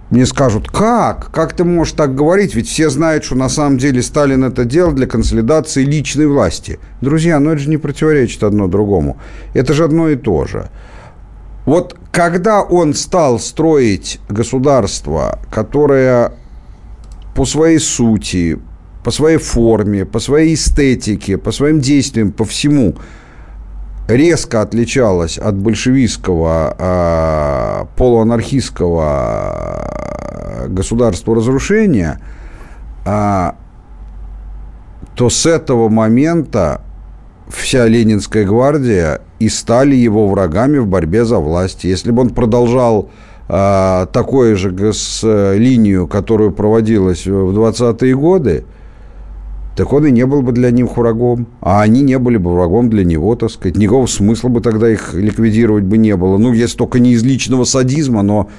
мне скажут, как? Как ты можешь так говорить? Ведь все знают, что на самом деле Сталин это делал для консолидации личной власти. Друзья, ну это же не противоречит одно другому. Это же одно и то же. Вот когда он стал строить государство, которое по своей сути, по своей форме, по своей эстетике, по своим действиям, по всему резко отличалась от большевистского э, полуанархистского а, государства разрушения, э, то с этого момента вся Ленинская гвардия и стали его врагами в борьбе за власть. Если бы он продолжал э, такую же с, линию, которую проводилась в 20-е годы, так он и не был бы для них врагом. А они не были бы врагом для него, так сказать. Никакого смысла бы тогда их ликвидировать бы не было. Ну, если только не из личного садизма, но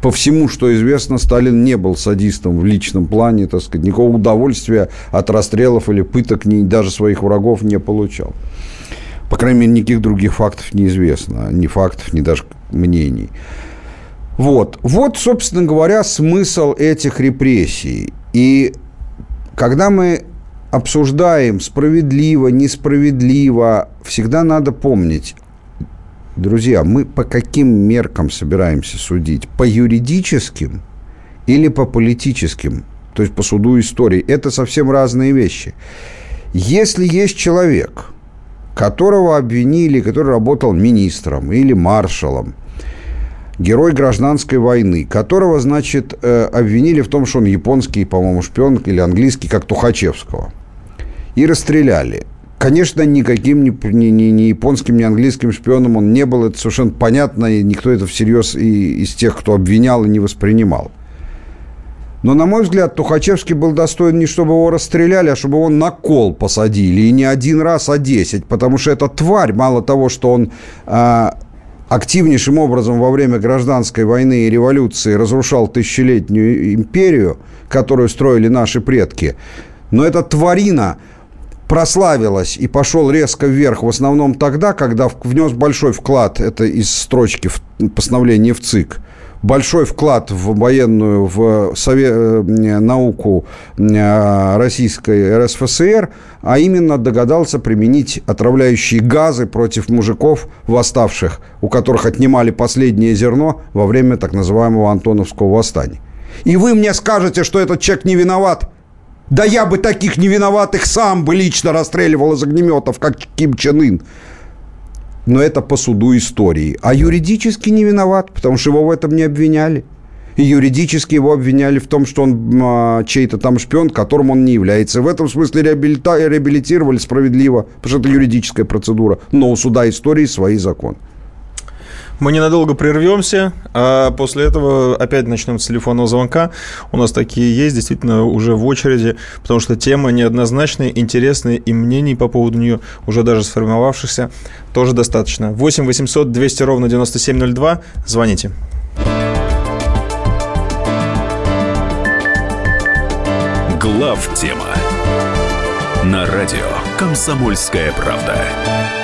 по всему, что известно, Сталин не был садистом в личном плане, так сказать. Никакого удовольствия от расстрелов или пыток ни, даже своих врагов не получал. По крайней мере, никаких других фактов неизвестно. Ни фактов, ни даже мнений. Вот. Вот, собственно говоря, смысл этих репрессий. И когда мы обсуждаем справедливо, несправедливо, всегда надо помнить, друзья, мы по каким меркам собираемся судить? По юридическим или по политическим? То есть по суду истории. Это совсем разные вещи. Если есть человек, которого обвинили, который работал министром или маршалом, герой гражданской войны, которого, значит, э, обвинили в том, что он японский, по-моему, шпион или английский, как Тухачевского – и расстреляли. Конечно, никаким ни, ни, ни, ни японским, ни английским шпионом он не был, это совершенно понятно, и никто это всерьез и, из тех, кто обвинял и не воспринимал. Но, на мой взгляд, Тухачевский был достоин не чтобы его расстреляли, а чтобы его на кол посадили. И не один раз, а десять. Потому что эта тварь, мало того, что он а, активнейшим образом во время гражданской войны и революции разрушал тысячелетнюю империю, которую строили наши предки, но эта тварина прославилась и пошел резко вверх в основном тогда, когда внес большой вклад, это из строчки в постановления в ЦИК, большой вклад в военную, в сове, э, науку э, российской РСФСР, а именно догадался применить отравляющие газы против мужиков восставших, у которых отнимали последнее зерно во время так называемого Антоновского восстания. И вы мне скажете, что этот человек не виноват? Да я бы таких невиноватых сам бы лично расстреливал из огнеметов, как Ким Чен Ын но это по суду истории. А юридически не виноват, потому что его в этом не обвиняли. И юридически его обвиняли в том, что он а, чей-то там шпион, которым он не является. В этом смысле реабилита, реабилитировали справедливо, потому что это юридическая процедура. Но у суда истории свои законы. Мы ненадолго прервемся, а после этого опять начнем с телефонного звонка. У нас такие есть, действительно, уже в очереди, потому что тема неоднозначная, интересная, и мнений по поводу нее уже даже сформировавшихся тоже достаточно. 8 800 200 ровно 9702. Звоните. Глав тема на радио Комсомольская правда.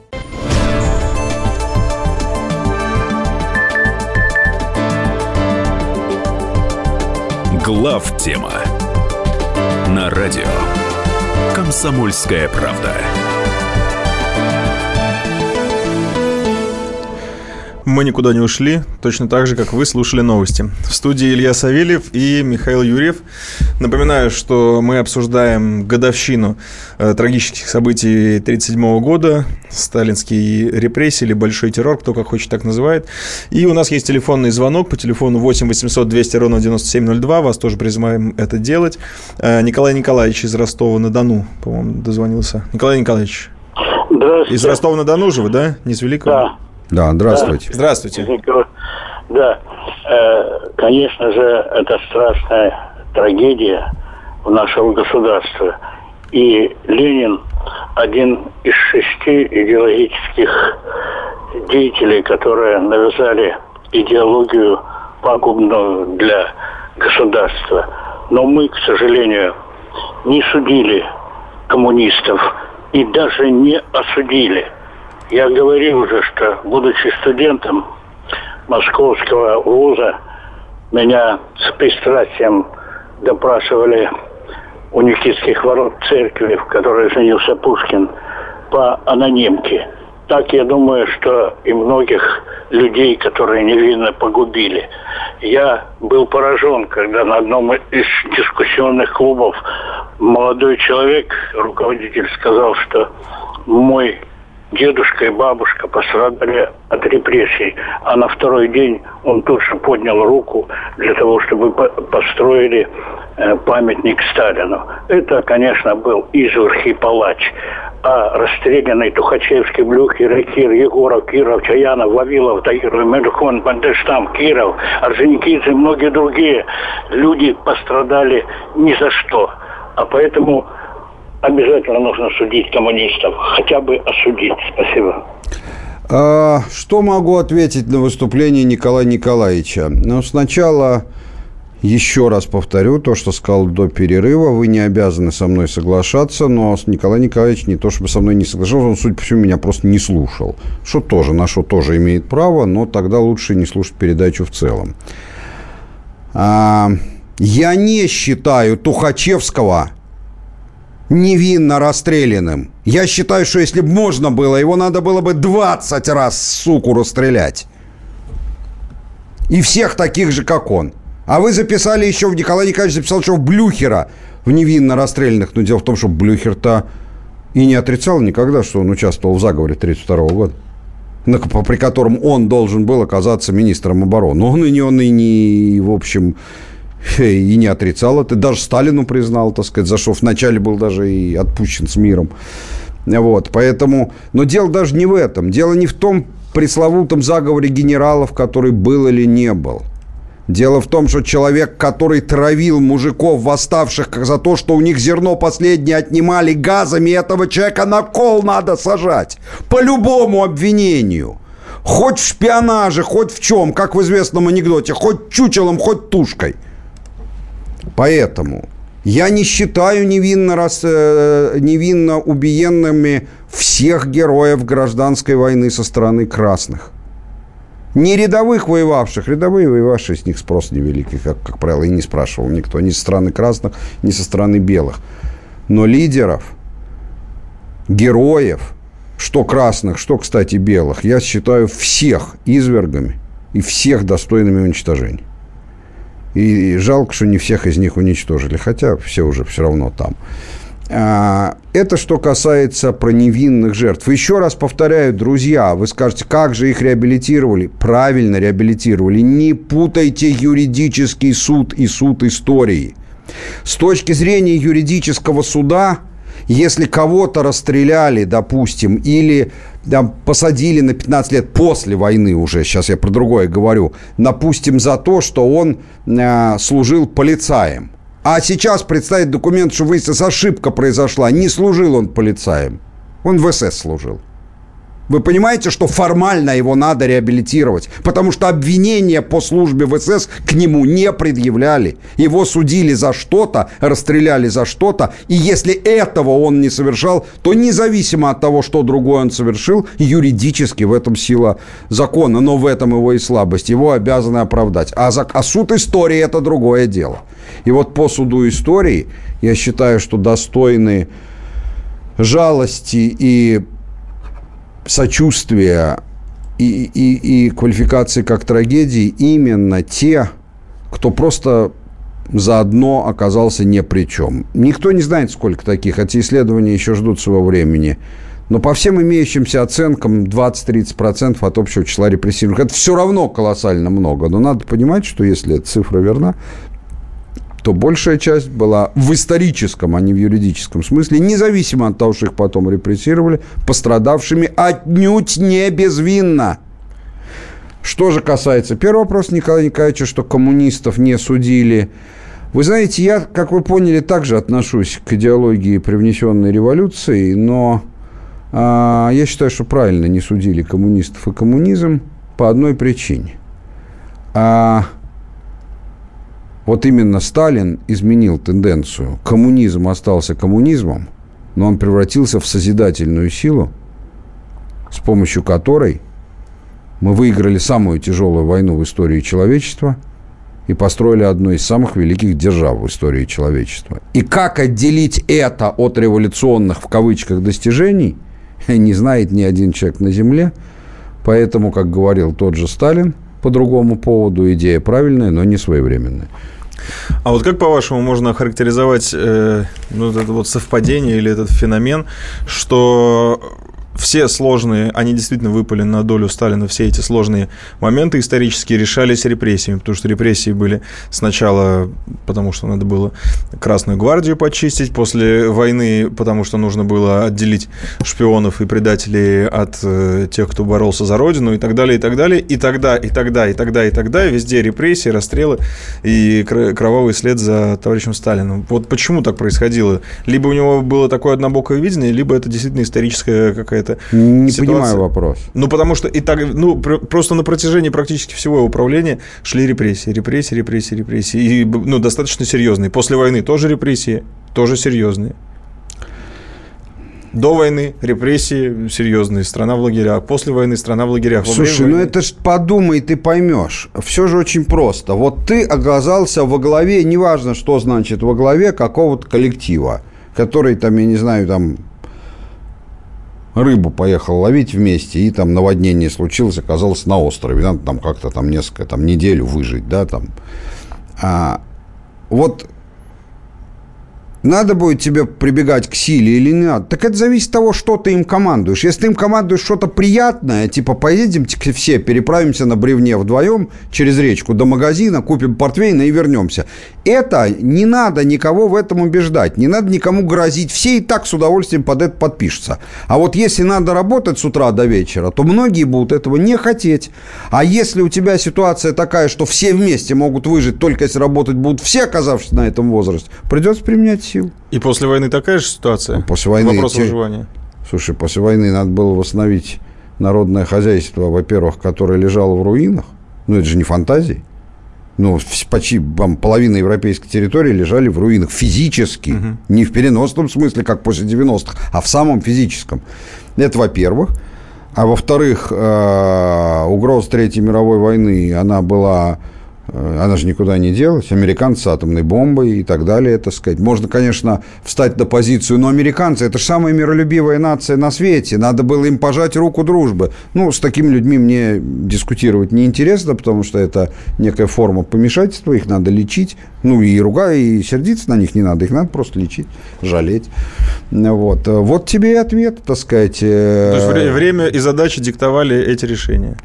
Глав тема на радио Комсомольская правда. Мы никуда не ушли, точно так же, как вы слушали новости. В студии Илья Савельев и Михаил Юрьев. Напоминаю, что мы обсуждаем годовщину э, трагических событий 1937 года, сталинские репрессии или большой террор, кто как хочет так называет. И у нас есть телефонный звонок по телефону 8 800 200 ровно 9702. Вас тоже призываем это делать. Э, Николай Николаевич из Ростова-на-Дону, по-моему, дозвонился. Николай Николаевич. Здравствуйте. Из Ростова-на-Дону же вы, да? Не из Великого? Да. Да, здравствуйте. Здравствуйте. Да, э, конечно же, это страшная трагедия в нашего государства. И Ленин один из шести идеологических деятелей, которые навязали идеологию пагубную для государства. Но мы, к сожалению, не судили коммунистов и даже не осудили – я говорил уже, что, будучи студентом Московского вуза, меня с пристрастием допрашивали у Никитских ворот церкви, в которой женился Пушкин, по анонимке. Так я думаю, что и многих людей, которые невинно погубили. Я был поражен, когда на одном из дискуссионных клубов молодой человек, руководитель, сказал, что мой дедушка и бабушка пострадали от репрессий. А на второй день он тут же поднял руку для того, чтобы построили э, памятник Сталину. Это, конечно, был изверх и палач. А расстрелянный Тухачевский, Блюхи, Рекир, Егоров, Киров, Чаянов, Вавилов, Таиров, Медухон, Бандештам, Киров, Орджоникидзе и многие другие люди пострадали ни за что. А поэтому обязательно нужно судить коммунистов. Хотя бы осудить. Спасибо. А, что могу ответить на выступление Николая Николаевича? Ну, сначала еще раз повторю то, что сказал до перерыва. Вы не обязаны со мной соглашаться, но Николай Николаевич не то чтобы со мной не соглашался, он, судя по всему, меня просто не слушал. Что тоже, на что тоже имеет право, но тогда лучше не слушать передачу в целом. А, я не считаю Тухачевского невинно расстрелянным. Я считаю, что если бы можно было, его надо было бы 20 раз, суку, расстрелять. И всех таких же, как он. А вы записали еще, в Николай Николаевич записал, что в Блюхера в невинно расстрелянных. Но дело в том, что Блюхер-то и не отрицал никогда, что он участвовал в заговоре 1932 года при котором он должен был оказаться министром обороны. Он и не, он и не, в общем, и не отрицал это. Даже Сталину признал, так сказать, за что вначале был даже и отпущен с миром. Вот, поэтому... Но дело даже не в этом. Дело не в том пресловутом заговоре генералов, который был или не был. Дело в том, что человек, который травил мужиков, восставших за то, что у них зерно последнее отнимали газами, этого человека на кол надо сажать. По любому обвинению. Хоть в шпионаже, хоть в чем, как в известном анекдоте, хоть чучелом, хоть тушкой. Поэтому я не считаю невинно, рас, э, невинно убиенными всех героев гражданской войны со стороны красных. Не рядовых воевавших. Рядовые воевавшие, с них спрос невеликий, как, как правило, и не спрашивал никто. Ни со стороны красных, ни со стороны белых. Но лидеров, героев, что красных, что, кстати, белых, я считаю всех извергами и всех достойными уничтожения. И жалко, что не всех из них уничтожили, хотя все уже все равно там. А, это что касается про невинных жертв. Еще раз повторяю, друзья, вы скажете, как же их реабилитировали? Правильно реабилитировали. Не путайте юридический суд и суд истории. С точки зрения юридического суда, если кого-то расстреляли, допустим, или там, посадили на 15 лет после войны уже, сейчас я про другое говорю, допустим, за то, что он э, служил полицаем – а сейчас представить документ, что выяснилось, ошибка произошла. Не служил он полицаем. Он в СС служил. Вы понимаете, что формально его надо реабилитировать, потому что обвинения по службе в СС к нему не предъявляли. Его судили за что-то, расстреляли за что-то, и если этого он не совершал, то независимо от того, что другое он совершил, юридически в этом сила закона, но в этом его и слабость. Его обязаны оправдать. А, за, а суд истории – это другое дело. И вот по суду истории я считаю, что достойны жалости и сочувствия и, и, и квалификации как трагедии именно те, кто просто заодно оказался ни при чем. Никто не знает, сколько таких. Эти исследования еще ждут своего времени. Но по всем имеющимся оценкам 20-30% от общего числа репрессированных. Это все равно колоссально много. Но надо понимать, что если эта цифра верна, то большая часть была в историческом, а не в юридическом смысле, независимо от того, что их потом репрессировали, пострадавшими отнюдь не безвинно. Что же касается первого вопроса Николая Николаевича, что коммунистов не судили. Вы знаете, я, как вы поняли, также отношусь к идеологии привнесенной революции, но а, я считаю, что правильно не судили коммунистов и коммунизм по одной причине. А, вот именно Сталин изменил тенденцию. Коммунизм остался коммунизмом, но он превратился в созидательную силу, с помощью которой мы выиграли самую тяжелую войну в истории человечества и построили одну из самых великих держав в истории человечества. И как отделить это от революционных, в кавычках, достижений, не знает ни один человек на Земле. Поэтому, как говорил тот же Сталин, по другому поводу идея правильная, но не своевременная. А вот как, по-вашему, можно охарактеризовать э, ну, это вот совпадение или этот феномен, что все сложные, они действительно выпали на долю Сталина, все эти сложные моменты исторические решались репрессиями, потому что репрессии были сначала, потому что надо было Красную гвардию почистить, после войны, потому что нужно было отделить шпионов и предателей от э, тех, кто боролся за родину и так далее, и так далее. И тогда, и тогда, и тогда, и тогда везде репрессии, расстрелы и кровавый след за товарищем Сталиным. Вот почему так происходило? Либо у него было такое однобокое видение, либо это действительно историческая какая-то какая-то Не ситуация. понимаю вопрос. Ну, потому что и так, ну, просто на протяжении практически всего управления шли репрессии, репрессии, репрессии, репрессии. И, ну, достаточно серьезные. После войны тоже репрессии, тоже серьезные. До войны репрессии серьезные, страна в лагерях. После войны страна в лагерях. Слушай, ну это ж подумай, ты поймешь. Все же очень просто. Вот ты оказался во главе, неважно, что значит во главе какого-то коллектива, который там, я не знаю, там рыбу поехал ловить вместе, и там наводнение случилось, оказалось на острове. Надо там как-то там несколько, там неделю выжить, да, там. А, вот надо будет тебе прибегать к силе или не надо? Так это зависит от того, что ты им командуешь. Если ты им командуешь что-то приятное, типа поедемте все, переправимся на бревне вдвоем через речку до магазина, купим портвейна и вернемся. Это не надо никого в этом убеждать, не надо никому грозить. Все и так с удовольствием под это подпишутся. А вот если надо работать с утра до вечера, то многие будут этого не хотеть. А если у тебя ситуация такая, что все вместе могут выжить, только если работать будут все, оказавшись на этом возрасте, придется применять сил. И после войны такая же ситуация? Ну, после войны... Вопрос те... выживания. Слушай, после войны надо было восстановить народное хозяйство, во-первых, которое лежало в руинах. Ну, это же не фантазии. Ну, почти там, половина европейской территории лежали в руинах физически. Угу. Не в переносном смысле, как после 90-х, а в самом физическом. Это, во-первых. А во-вторых, э, угроза Третьей мировой войны, она была она же никуда не делась. Американцы с атомной бомбой и так далее, так сказать. Можно, конечно, встать на позицию, но американцы – это же самая миролюбивая нация на свете. Надо было им пожать руку дружбы. Ну, с такими людьми мне дискутировать неинтересно, потому что это некая форма помешательства, их надо лечить. Ну, и ругать, и сердиться на них не надо, их надо просто лечить, жалеть. Вот, вот тебе и ответ, так сказать. То есть время и задачи диктовали эти решения?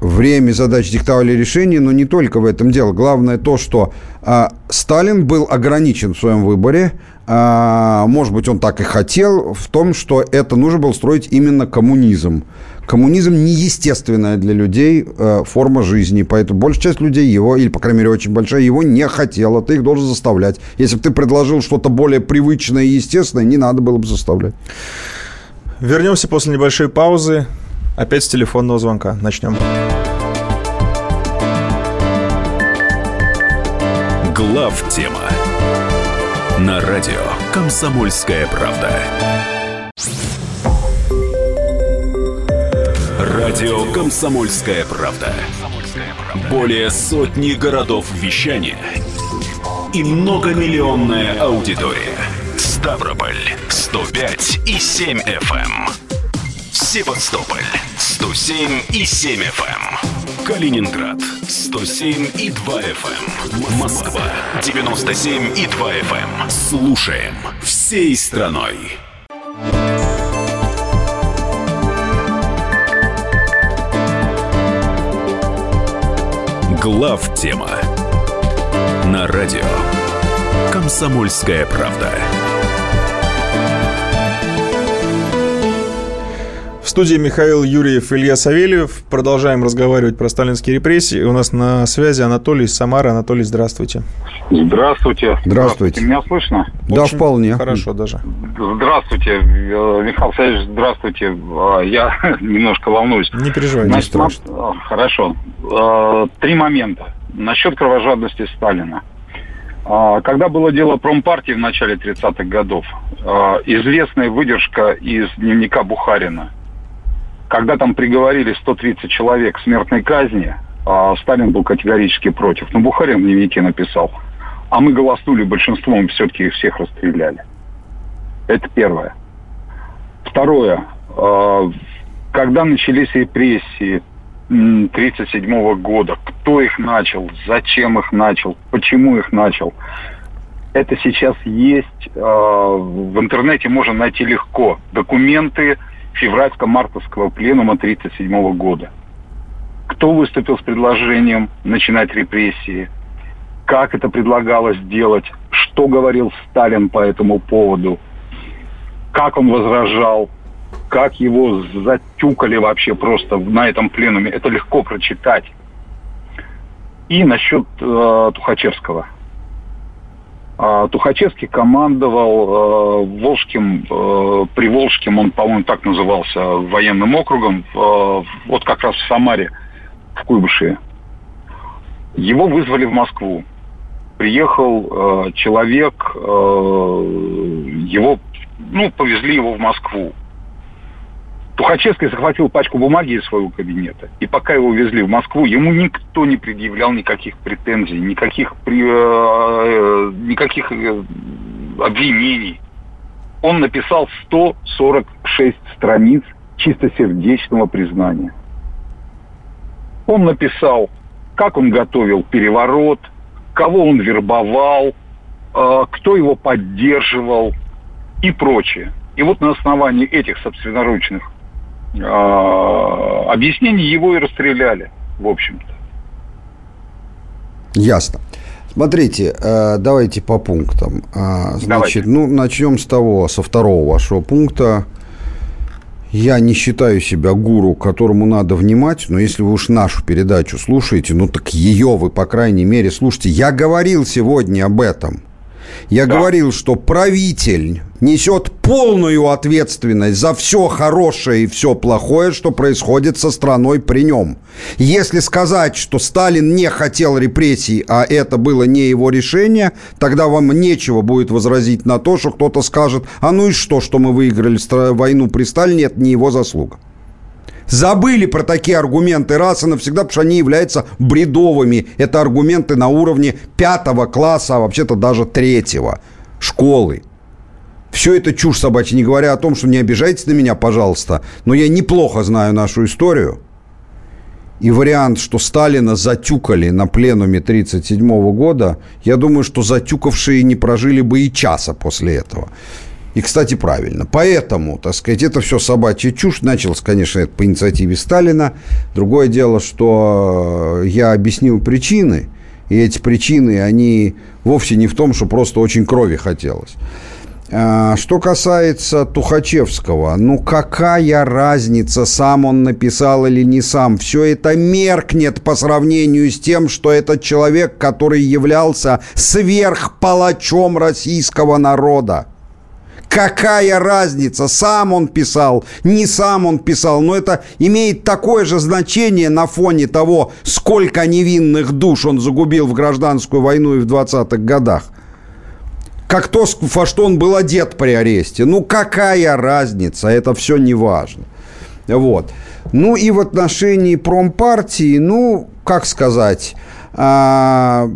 Время задач диктовали решения, но не только в этом дело. Главное то, что а, Сталин был ограничен в своем выборе. А, может быть, он так и хотел в том, что это нужно было строить именно коммунизм. Коммунизм неестественная для людей э, форма жизни, поэтому большая часть людей его, или, по крайней мере, очень большая, его не хотела. Ты их должен заставлять. Если бы ты предложил что-то более привычное и естественное, не надо было бы заставлять. Вернемся после небольшой паузы. Опять с телефонного звонка. Начнем. Глав тема на радио Комсомольская правда. Радио Комсомольская правда. Более сотни городов вещания и многомиллионная аудитория. Ставрополь 105 и 7 FM. Севастополь 107 и 7 FM. Эм. Калининград 107 и 2 FM. Эм. Москва 97 и 2 FM. Эм. Слушаем всей страной. Глав тема на радио. Комсомольская правда. Студии Михаил Юрьев, Илья Савельев. Продолжаем разговаривать про сталинские репрессии. У нас на связи Анатолий из Самары. Анатолий, здравствуйте. Здравствуйте. Здравствуйте. Меня слышно? Да, Очень вполне. Хорошо даже. Здравствуйте, э, Михаил Савельевич, здравствуйте. А, я немножко волнуюсь. Не переживайте. Значит, не страшно. А, хорошо. А, три момента. Насчет кровожадности Сталина. Когда было дело промпартии в начале 30-х годов, известная выдержка из дневника Бухарина – когда там приговорили 130 человек к смертной казни, а Сталин был категорически против. Но Бухарин в дневнике написал, а мы голоснули большинством, все-таки их всех расстреляли. Это первое. Второе. А, когда начались репрессии 1937 года, кто их начал, зачем их начал, почему их начал, это сейчас есть. А, в интернете можно найти легко. Документы, февральско-мартовского пленума 1937 года. Кто выступил с предложением начинать репрессии? Как это предлагалось сделать? Что говорил Сталин по этому поводу? Как он возражал? Как его затюкали вообще просто на этом пленуме? Это легко прочитать. И насчет э, Тухачевского – Тухачевский командовал э, Волжским, э, Приволжским, он, по-моему, так назывался, военным округом, вот как раз в Самаре, в Куйбышеве. Его вызвали в Москву. Приехал человек, его, ну, повезли его в Москву. Тухачевский захватил пачку бумаги из своего кабинета. И пока его везли в Москву, ему никто не предъявлял никаких претензий, никаких, при, э, никаких э, обвинений. Он написал 146 страниц чистосердечного признания. Он написал, как он готовил переворот, кого он вербовал, э, кто его поддерживал и прочее. И вот на основании этих собственноручных э, объяснений его и расстреляли, в общем-то. Ясно. Смотрите, э, давайте по пунктам. А, значит, давайте. ну, начнем с того, со второго вашего пункта. Я не считаю себя гуру, которому надо внимать, но если вы уж нашу передачу слушаете, ну так ее вы, по крайней мере, слушайте. Я говорил сегодня об этом. Я да. говорил, что правитель несет полную ответственность за все хорошее и все плохое, что происходит со страной при нем. Если сказать, что Сталин не хотел репрессий, а это было не его решение, тогда вам нечего будет возразить на то, что кто-то скажет, а ну и что, что мы выиграли войну при Сталине, это не его заслуга. Забыли про такие аргументы раз и навсегда, потому что они являются бредовыми. Это аргументы на уровне пятого класса, а вообще-то даже третьего школы. Все это чушь собачья, не говоря о том, что не обижайтесь на меня, пожалуйста, но я неплохо знаю нашу историю. И вариант, что Сталина затюкали на пленуме 1937 года, я думаю, что затюкавшие не прожили бы и часа после этого. И, кстати, правильно. Поэтому, так сказать, это все собачья чушь. Началось, конечно, это по инициативе Сталина. Другое дело, что я объяснил причины. И эти причины, они вовсе не в том, что просто очень крови хотелось. А, что касается Тухачевского, ну какая разница, сам он написал или не сам? Все это меркнет по сравнению с тем, что этот человек, который являлся сверхпалачом российского народа. Какая разница, сам он писал, не сам он писал, но это имеет такое же значение на фоне того, сколько невинных душ он загубил в гражданскую войну и в 20-х годах. Как то, во что он был одет при аресте. Ну, какая разница, это все не важно. Вот. Ну, и в отношении промпартии, ну, как сказать... А, э,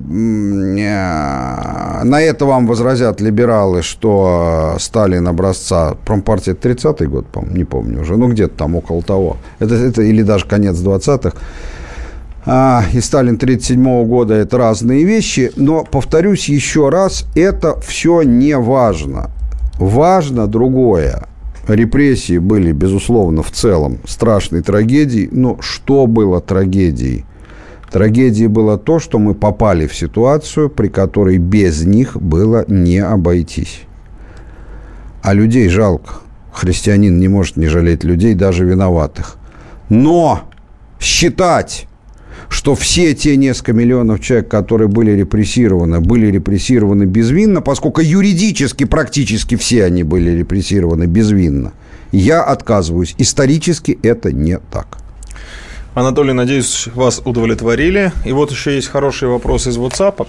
на это вам возразят либералы, что Сталин образца промпартия 30-й год, не помню уже, ну где-то там около того. Это, это или даже конец 20-х. А, и Сталин 37 года это разные вещи, но повторюсь еще раз, это все не важно. Важно другое. Репрессии были, безусловно, в целом страшной трагедией, но что было трагедией? Трагедией было то, что мы попали в ситуацию, при которой без них было не обойтись. А людей жалко. Христианин не может не жалеть людей, даже виноватых. Но считать, что все те несколько миллионов человек, которые были репрессированы, были репрессированы безвинно, поскольку юридически практически все они были репрессированы безвинно, я отказываюсь. Исторически это не так. Анатолий, надеюсь, вас удовлетворили. И вот еще есть хороший вопрос из WhatsApp.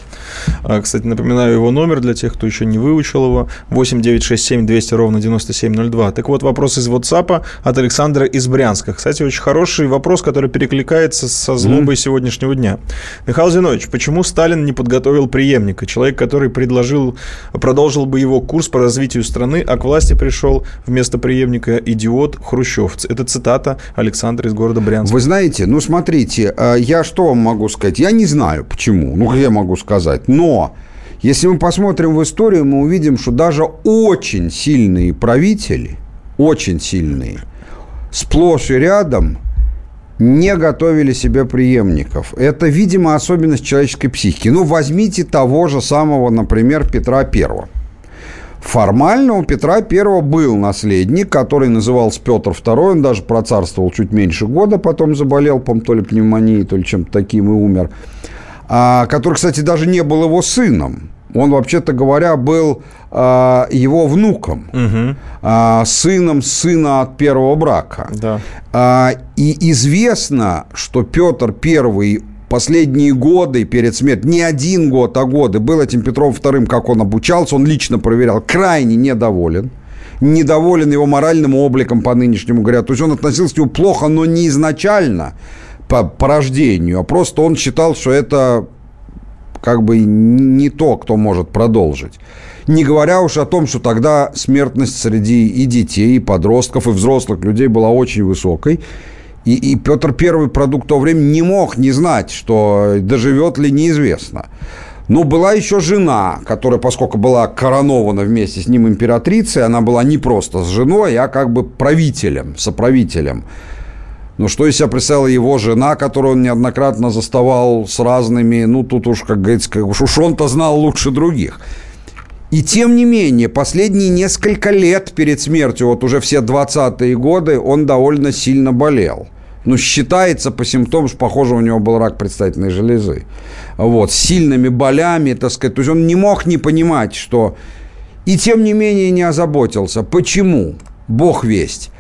А, кстати, напоминаю его номер для тех, кто еще не выучил его. 8 9 6 7 200 ровно 9702. Так вот, вопрос из WhatsApp от Александра из Брянска. Кстати, очень хороший вопрос, который перекликается со злобой сегодняшнего дня. Михаил Зинович, почему Сталин не подготовил преемника? Человек, который предложил, продолжил бы его курс по развитию страны, а к власти пришел вместо преемника идиот Хрущев. Это цитата Александра из города Брянска. Вы знаете, знаете, ну смотрите, а, я что вам могу сказать? Я не знаю почему, ну я могу сказать, но если мы посмотрим в историю, мы увидим, что даже очень сильные правители, очень сильные, сплошь и рядом не готовили себе преемников. Это, видимо, особенность человеческой психики. Ну, возьмите того же самого, например, Петра Первого. Формально у Петра I был наследник, который назывался Петр II. Он даже процарствовал чуть меньше года, потом заболел, по то ли пневмонией, то ли чем-то таким и умер. А, который, кстати, даже не был его сыном. Он, вообще-то говоря, был а, его внуком, угу. а, сыном сына от первого брака. Да. А, и известно, что Петр I последние годы перед смертью, не один год, а годы, был этим Петром II, как он обучался, он лично проверял, крайне недоволен недоволен его моральным обликом по нынешнему говоря. То есть он относился к нему плохо, но не изначально по, по рождению, а просто он считал, что это как бы не то, кто может продолжить. Не говоря уж о том, что тогда смертность среди и детей, и подростков, и взрослых людей была очень высокой. И, и Петр Первый продукт того времени не мог не знать, что доживет ли неизвестно. Но была еще жена, которая, поскольку была коронована вместе с ним императрицей, она была не просто с женой, а как бы правителем, соправителем. Ну, что из себя представила его жена, которую он неоднократно заставал с разными, ну, тут уж, как говорится, уж он-то знал лучше других. И тем не менее, последние несколько лет перед смертью, вот уже все 20-е годы, он довольно сильно болел. Ну, считается по симптомам, что, похоже, у него был рак предстательной железы. Вот, с сильными болями, так сказать. То есть он не мог не понимать, что... И тем не менее не озаботился. Почему? Бог весть.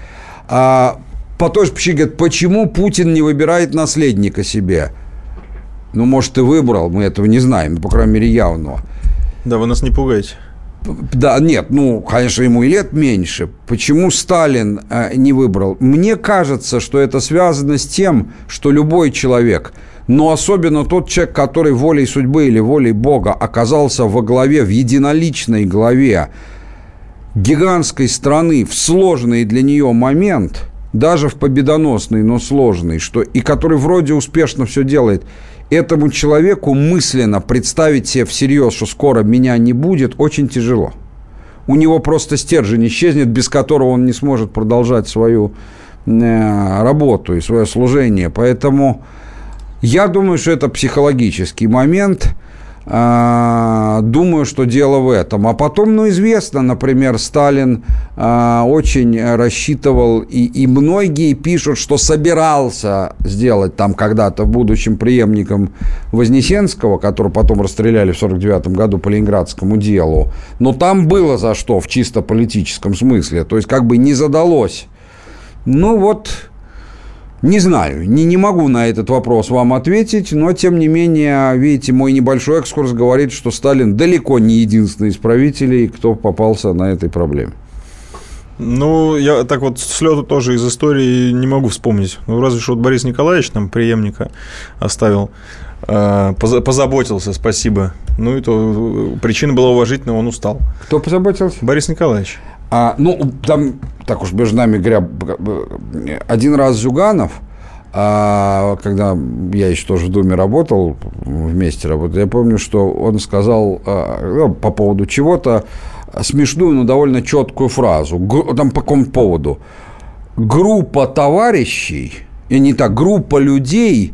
А, по той же причине, говорят, почему Путин не выбирает наследника себе? Ну, может, и выбрал, мы этого не знаем, по крайней мере, явного. Да, вы нас не пугаете. Да, нет, ну, конечно, ему и лет меньше. Почему Сталин э, не выбрал? Мне кажется, что это связано с тем, что любой человек, но особенно тот человек, который волей судьбы или волей Бога оказался во главе, в единоличной главе гигантской страны в сложный для нее момент, даже в победоносный, но сложный, что, и который вроде успешно все делает – этому человеку мысленно представить себе всерьез, что скоро меня не будет, очень тяжело. У него просто стержень исчезнет, без которого он не сможет продолжать свою э, работу и свое служение. Поэтому я думаю, что это психологический момент – думаю, что дело в этом. А потом, ну, известно, например, Сталин а, очень рассчитывал, и, и многие пишут, что собирался сделать там когда-то будущим преемником Вознесенского, который потом расстреляли в 49 году по Ленинградскому делу. Но там было за что в чисто политическом смысле. То есть, как бы не задалось. Ну, вот не знаю, не, не могу на этот вопрос вам ответить, но, тем не менее, видите, мой небольшой экскурс говорит, что Сталин далеко не единственный из правителей, кто попался на этой проблеме. Ну, я так вот с лету тоже из истории не могу вспомнить. Ну, разве что вот Борис Николаевич там преемника оставил, э, позаботился, спасибо. Ну, и то э, причина была уважительная, он устал. Кто позаботился? Борис Николаевич. А, ну, там, так уж между нами говоря, один раз Зюганов, а, когда я еще тоже в Думе работал, вместе работал, я помню, что он сказал а, ну, по поводу чего-то смешную, но довольно четкую фразу. Там по какому поводу? Группа товарищей, и не так, группа людей,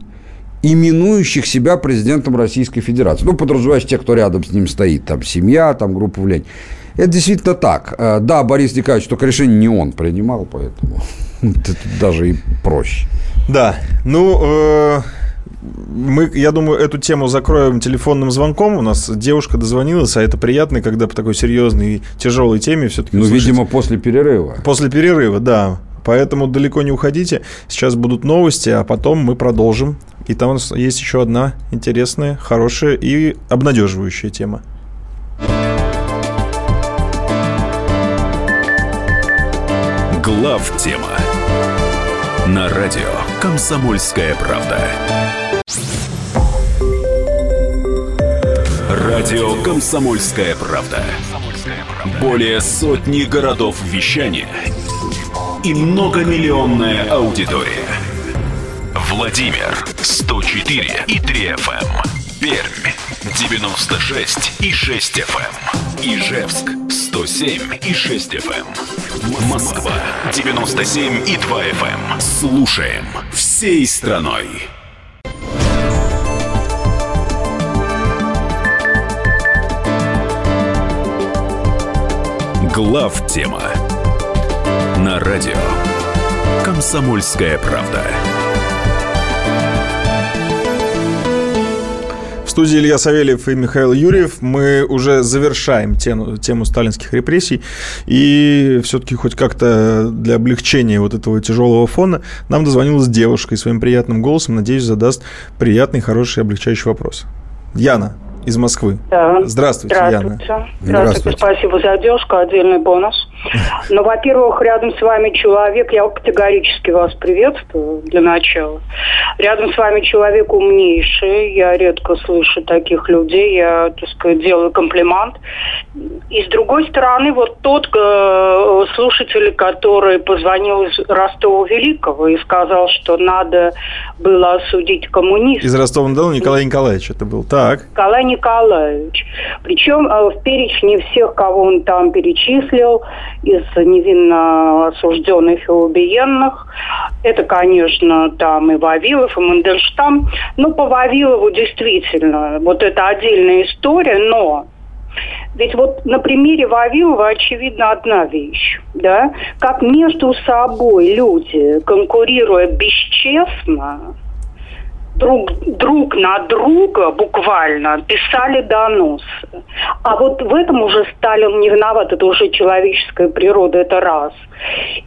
именующих себя президентом Российской Федерации. Ну, подразумеваешь тех, кто рядом с ним стоит, там семья, там группа влияния. Это действительно так. Э, да, Борис Николаевич, только решение не он принимал, поэтому это даже и проще. Да, ну, э, мы, я думаю, эту тему закроем телефонным звонком. У нас девушка дозвонилась, а это приятно, когда по такой серьезной и тяжелой теме все-таки Ну, видимо, после перерыва. После перерыва, да. Поэтому далеко не уходите. Сейчас будут новости, а потом мы продолжим. И там у нас есть еще одна интересная, хорошая и обнадеживающая тема. Глав тема на радио Комсомольская правда. Радио Комсомольская правда. Более сотни городов вещания и многомиллионная аудитория. Владимир 104 и 3 FM. Пермь 96 и 6 FM. Ижевск 107 и 6 FM. Москва 97 и 2 FM. Слушаем всей страной. Глав тема на радио Комсомольская правда. В студии Илья Савельев и Михаил Юрьев. Мы уже завершаем тему, тему сталинских репрессий. И все-таки хоть как-то для облегчения вот этого тяжелого фона нам дозвонилась девушка и своим приятным голосом, надеюсь, задаст приятный, хороший, облегчающий вопрос. Яна из Москвы. Да. Здравствуйте, Здравствуйте. Яна. Здравствуйте. Спасибо за одежку. Отдельный бонус. Но, во-первых, рядом с вами человек, я категорически вас приветствую для начала. Рядом с вами человек умнейший, я редко слышу таких людей, я, так сказать, делаю комплимент. И с другой стороны, вот тот э, слушатель, который позвонил из Ростова Великого и сказал, что надо было осудить коммунистов. Из Ростова-на-Дону Николай Николаевич это был. Так. Николай Николаевич. Причем э, в перечне всех, кого он там перечислил, из невинно осужденных и убиенных, это, конечно, там и Вавилов, и Мандельштам. Ну, по Вавилову действительно, вот это отдельная история, но ведь вот на примере Вавилова очевидна одна вещь, да, как между собой люди, конкурируя бесчестно, друг, друг на друга буквально писали доносы. А вот в этом уже Сталин не виноват, это уже человеческая природа, это раз.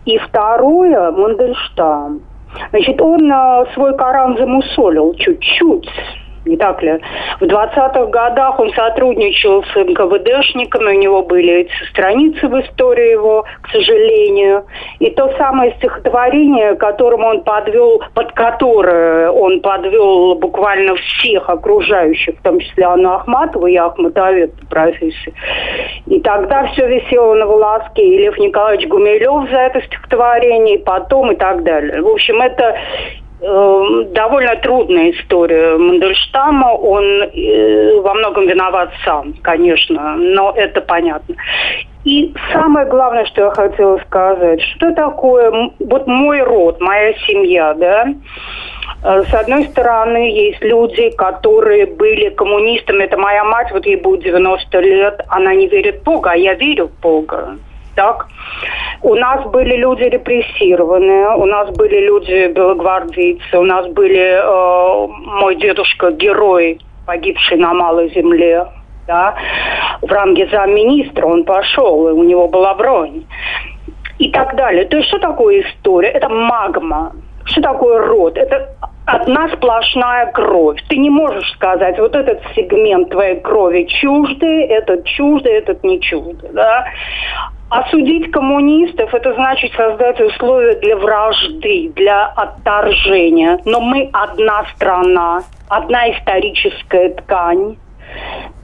И второе, Мандельштам. Значит, он э, свой Коран замусолил чуть-чуть не так ли? В 20-х годах он сотрудничал с НКВДшниками, у него были эти страницы в истории его, к сожалению. И то самое стихотворение, которым он подвел, под которое он подвел буквально всех окружающих, в том числе Анну Ахматову, я Ахматовед по профессии. И тогда все висело на волоске. И Лев Николаевич Гумилев за это стихотворение, и потом и так далее. В общем, это довольно трудная история Мандельштама. Он э, во многом виноват сам, конечно, но это понятно. И самое главное, что я хотела сказать, что такое вот мой род, моя семья, да, э, с одной стороны, есть люди, которые были коммунистами. Это моя мать, вот ей будет 90 лет, она не верит в Бога, а я верю в Бога так. У нас были люди репрессированные, у нас были люди белогвардейцы, у нас были э, мой дедушка герой, погибший на малой земле, да, в ранге замминистра он пошел, и у него была бронь. И так далее. То есть что такое история? Это магма. Что такое род? Это одна сплошная кровь. Ты не можешь сказать, вот этот сегмент твоей крови чуждый, этот чуждый, этот не чуждый. Да? Осудить коммунистов – это значит создать условия для вражды, для отторжения. Но мы одна страна, одна историческая ткань.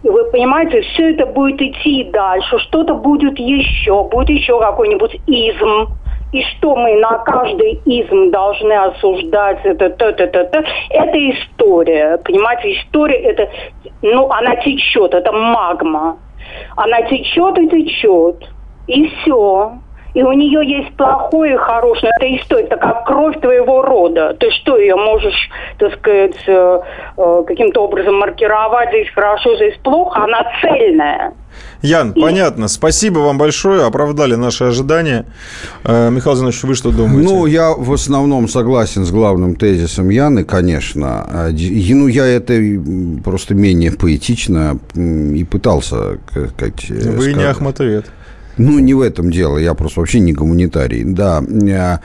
Вы понимаете, все это будет идти дальше, что-то будет еще, будет еще какой-нибудь изм, и что мы на каждый изм должны осуждать, это, то, то, то, то, это история, понимаете, история, это, ну, она течет, это магма, она течет и течет, и все. И у нее есть плохое и хорошее. Это история, это как кровь твоего рода. Ты что, ее можешь, так сказать, э, э, каким-то образом маркировать, здесь хорошо, здесь плохо, она цельная. Ян, и... понятно. Спасибо вам большое. Оправдали наши ожидания. Э, Михаил Зинович, вы что думаете? Ну, я в основном согласен с главным тезисом Яны, конечно. Ну, я это просто менее поэтично и пытался как Вы сказать. не Ахматовед. Ну, не в этом дело, я просто вообще не гуманитарий. Да, э,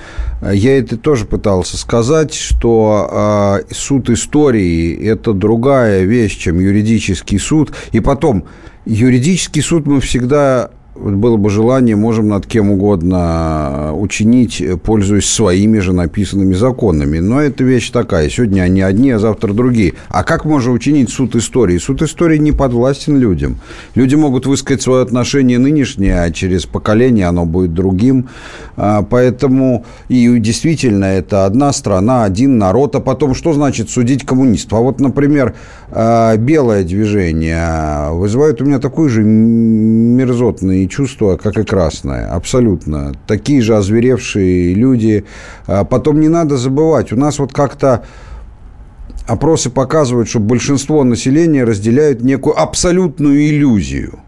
я это тоже пытался сказать, что э, суд истории – это другая вещь, чем юридический суд. И потом, юридический суд мы всегда было бы желание, можем над кем угодно учинить, пользуясь своими же написанными законами. Но это вещь такая. Сегодня они одни, а завтра другие. А как можно учинить суд истории? Суд истории не подвластен людям. Люди могут высказать свое отношение нынешнее, а через поколение оно будет другим. А, поэтому и действительно это одна страна, один народ. А потом, что значит судить коммунистов? А вот, например, а, белое движение вызывает у меня такой же мерзотный и чувства, как и красное. Абсолютно. Такие же озверевшие люди. А потом не надо забывать, у нас вот как-то опросы показывают, что большинство населения разделяют некую абсолютную иллюзию.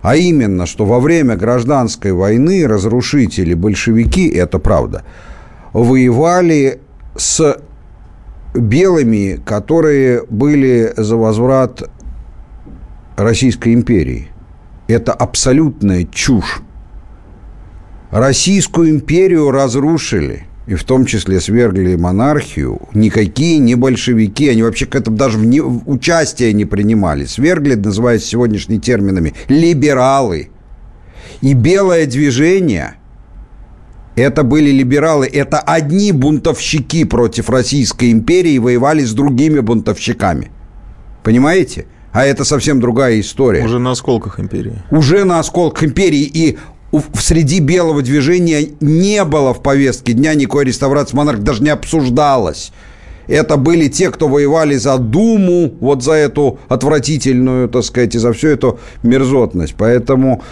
А именно, что во время гражданской войны разрушители, большевики, это правда, воевали с белыми, которые были за возврат Российской империи – это абсолютная чушь. Российскую империю разрушили, и в том числе свергли монархию, никакие не большевики, они вообще к этому даже не, участия не принимали. Свергли, называясь сегодняшними терминами, либералы. И белое движение – это были либералы, это одни бунтовщики против Российской империи воевали с другими бунтовщиками. Понимаете? А это совсем другая история. Уже на осколках империи. Уже на осколках империи. И среди белого движения не было в повестке дня никакой реставрации монарха, даже не обсуждалось. Это были те, кто воевали за Думу, вот за эту отвратительную, так сказать, и за всю эту мерзотность. Поэтому,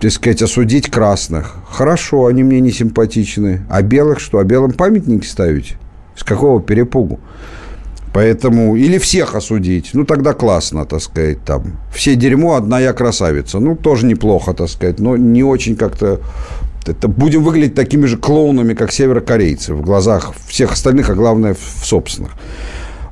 так сказать, осудить красных. Хорошо, они мне не симпатичны. А белых что? А белым памятники ставить? С какого перепугу? Поэтому или всех осудить, ну тогда классно, так сказать, там. Все дерьмо, одна я красавица. Ну, тоже неплохо, так сказать, но не очень как-то это будем выглядеть такими же клоунами, как северокорейцы, в глазах всех остальных, а главное, в собственных.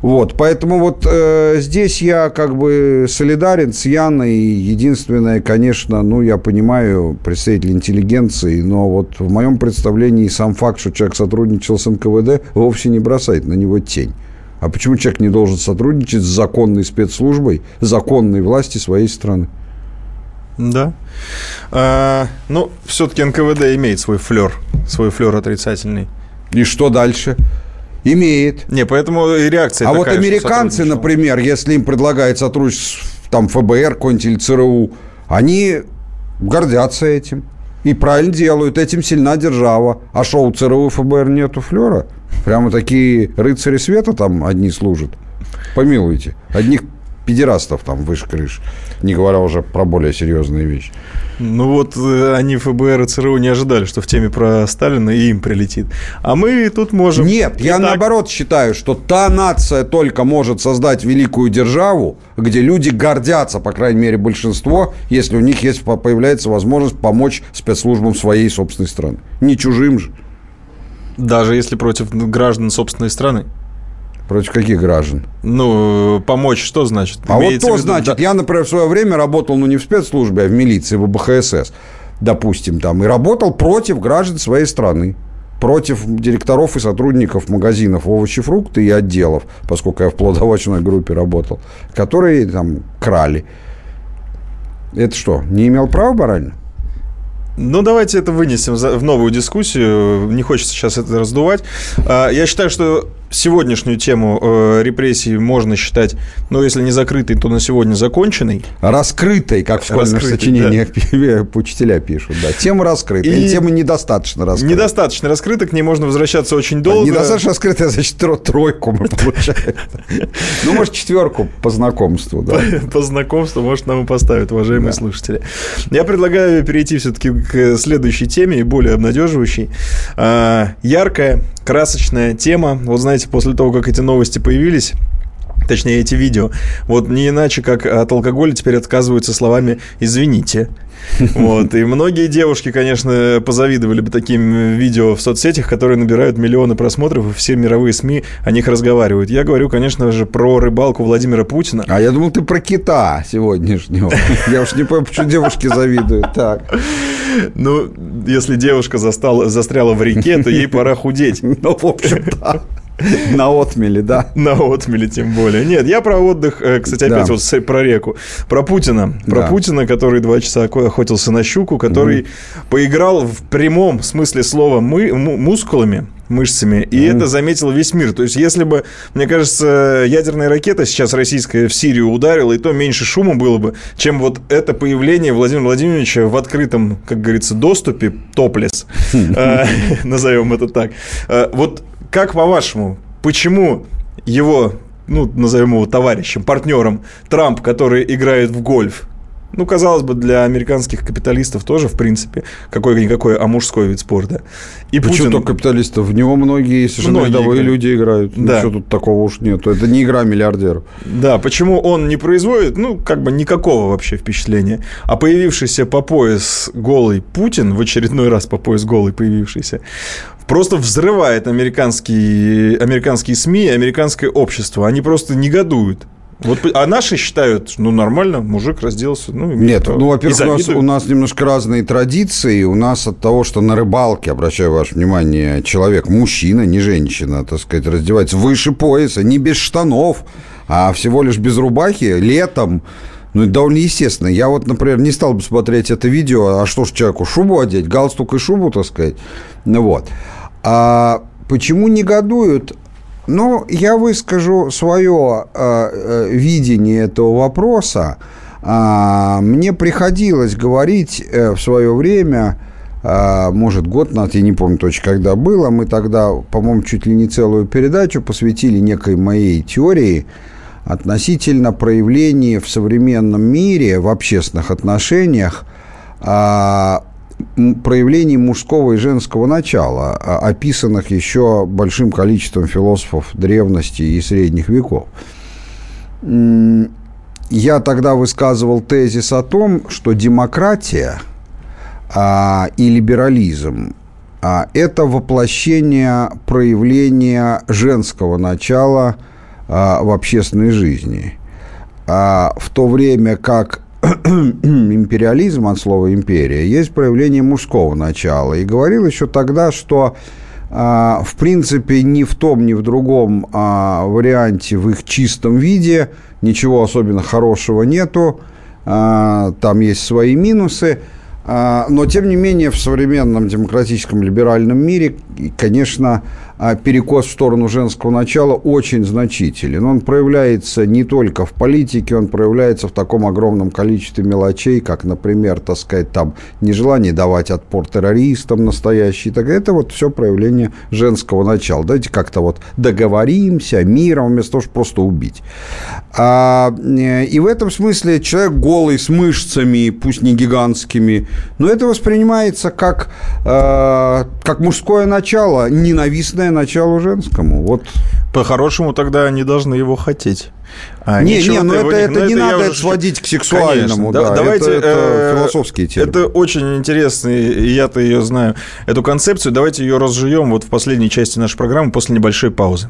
Вот, поэтому вот э, здесь я как бы солидарен с Яной. Единственное, конечно, ну, я понимаю представитель интеллигенции, но вот в моем представлении сам факт, что человек сотрудничал с НКВД, вовсе не бросает на него тень. А почему человек не должен сотрудничать с законной спецслужбой, законной власти своей страны? Да. А, ну, все-таки НКВД имеет свой флер, свой флер отрицательный. И что дальше? Имеет. Не, поэтому и реакция А такая, вот американцы, например, если им предлагают сотрудничество там ФБР какой-нибудь или ЦРУ, они гордятся этим. И правильно делают, этим сильна держава. А шоу ЦРУ и ФБР нету флера? Прямо такие рыцари света там одни служат. Помилуйте. Одних педерастов там выше крыш. Не говоря уже про более серьезные вещи. Ну вот э, они ФБР и ЦРУ не ожидали, что в теме про Сталина и им прилетит. А мы тут можем... Нет, я так... наоборот считаю, что та нация только может создать великую державу, где люди гордятся, по крайней мере, большинство, если у них есть появляется возможность помочь спецслужбам своей собственной страны. Не чужим же. Даже если против граждан собственной страны. Против каких граждан? Ну, помочь что значит? А Имеется вот то виду, значит. Да... Я, например, в свое время работал, ну, не в спецслужбе, а в милиции, в БХСС, допустим, там, и работал против граждан своей страны против директоров и сотрудников магазинов овощи, фрукты и отделов, поскольку я в плодовочной группе работал, которые там крали. Это что, не имел права морально? Ну, давайте это вынесем в новую дискуссию. Не хочется сейчас это раздувать. А, я считаю, что сегодняшнюю тему э, репрессий можно считать, ну, если не закрытой, то на сегодня законченной. Раскрытой, как в школьных раскрытой, сочинениях да. учителя пишут. Да. Тема раскрыта, и тема недостаточно раскрыта. Недостаточно раскрыта, к ней можно возвращаться очень долго. Недостаточно раскрыта, значит, тройку мы получаем. Ну, может, четверку по знакомству. да. По знакомству, может, нам и поставят, уважаемые слушатели. Я предлагаю перейти все-таки к следующей теме, и более обнадеживающей. А, яркая, красочная тема. Вот знаете, после того, как эти новости появились, точнее эти видео. Вот не иначе, как от алкоголя теперь отказываются словами «извините». Вот. И многие девушки, конечно, позавидовали бы таким видео в соцсетях, которые набирают миллионы просмотров, и все мировые СМИ о них разговаривают. Я говорю, конечно же, про рыбалку Владимира Путина. А я думал, ты про кита сегодняшнего. Я уж не понимаю, почему девушки завидуют. Так. Ну, если девушка застала, застряла в реке, то ей пора худеть. Ну, в общем, да. На отмеле, да. На отмеле, тем более. Нет, я про отдых, э, кстати, опять да. вот про реку. Про Путина. Про да. Путина, который два часа охотился на щуку, который угу. поиграл в прямом смысле слова мы, мускулами мышцами, и mm. это заметил весь мир. То есть, если бы, мне кажется, ядерная ракета сейчас российская в Сирию ударила, и то меньше шума было бы, чем вот это появление Владимира Владимировича в открытом, как говорится, доступе, топлес, э, назовем это так. Э, вот как по-вашему, почему его, ну, назовем его товарищем, партнером, Трамп, который играет в гольф, ну, казалось бы, для американских капиталистов тоже, в принципе, какой-никакой, а мужской вид спорта. И Почему Путин... только капиталистов? В него многие совершенно рядовые люди играют. Да. Ничего тут такого уж нет. Это не игра миллиардеров. Да, почему он не производит, ну, как бы никакого вообще впечатления. А появившийся по пояс голый Путин, в очередной раз по пояс голый появившийся, просто взрывает американские, американские СМИ, американское общество. Они просто негодуют. Вот, а наши считают, ну, нормально, мужик разделся. Ну, Нет, ну, во-первых, у нас, у нас немножко разные традиции. У нас от того, что на рыбалке, обращаю ваше внимание, человек, мужчина, не женщина, так сказать, раздевается выше пояса, не без штанов, а всего лишь без рубахи, летом, Ну, это довольно естественно. Я вот, например, не стал бы смотреть это видео, а что ж человеку, шубу одеть, галстук и шубу, так сказать. Ну, вот. А почему негодуют? Ну, я выскажу свое э, э, видение этого вопроса. А, мне приходилось говорить э, в свое время, а, может, год назад, я не помню точно, когда было, мы тогда, по-моему, чуть ли не целую передачу посвятили некой моей теории относительно проявления в современном мире, в общественных отношениях, а, проявлений мужского и женского начала, описанных еще большим количеством философов древности и средних веков я тогда высказывал тезис о том, что демократия а, и либерализм а, это воплощение проявления женского начала а, в общественной жизни. А, в то время как империализм от слова империя есть проявление мужского начала. И говорил еще тогда, что а, в принципе ни в том, ни в другом а, варианте в их чистом виде – ничего особенно хорошего нету, а, там есть свои минусы, но, тем не менее, в современном демократическом либеральном мире, конечно, перекос в сторону женского начала очень значителен. Он проявляется не только в политике, он проявляется в таком огромном количестве мелочей, как, например, так сказать, там нежелание давать отпор террористам настоящий. Так это вот все проявление женского начала. Давайте как-то вот договоримся миром, вместо того, чтобы просто убить. А, э, и в этом смысле человек голый, с мышцами, пусть не гигантскими, но это воспринимается как, э, как мужское начало, ненавистное равное началу женскому. Вот. По-хорошему тогда они должны его хотеть. А не, не, ну это, это, не надо это сводить к сексуальному. Конечно, да, давайте, это, это э, философские темы. Это очень интересный, я-то ее знаю, эту концепцию. Давайте ее разжуем вот в последней части нашей программы после небольшой паузы.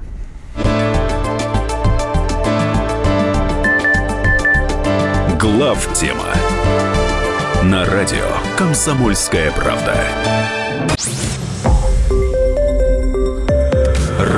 Глав тема на радио Комсомольская правда.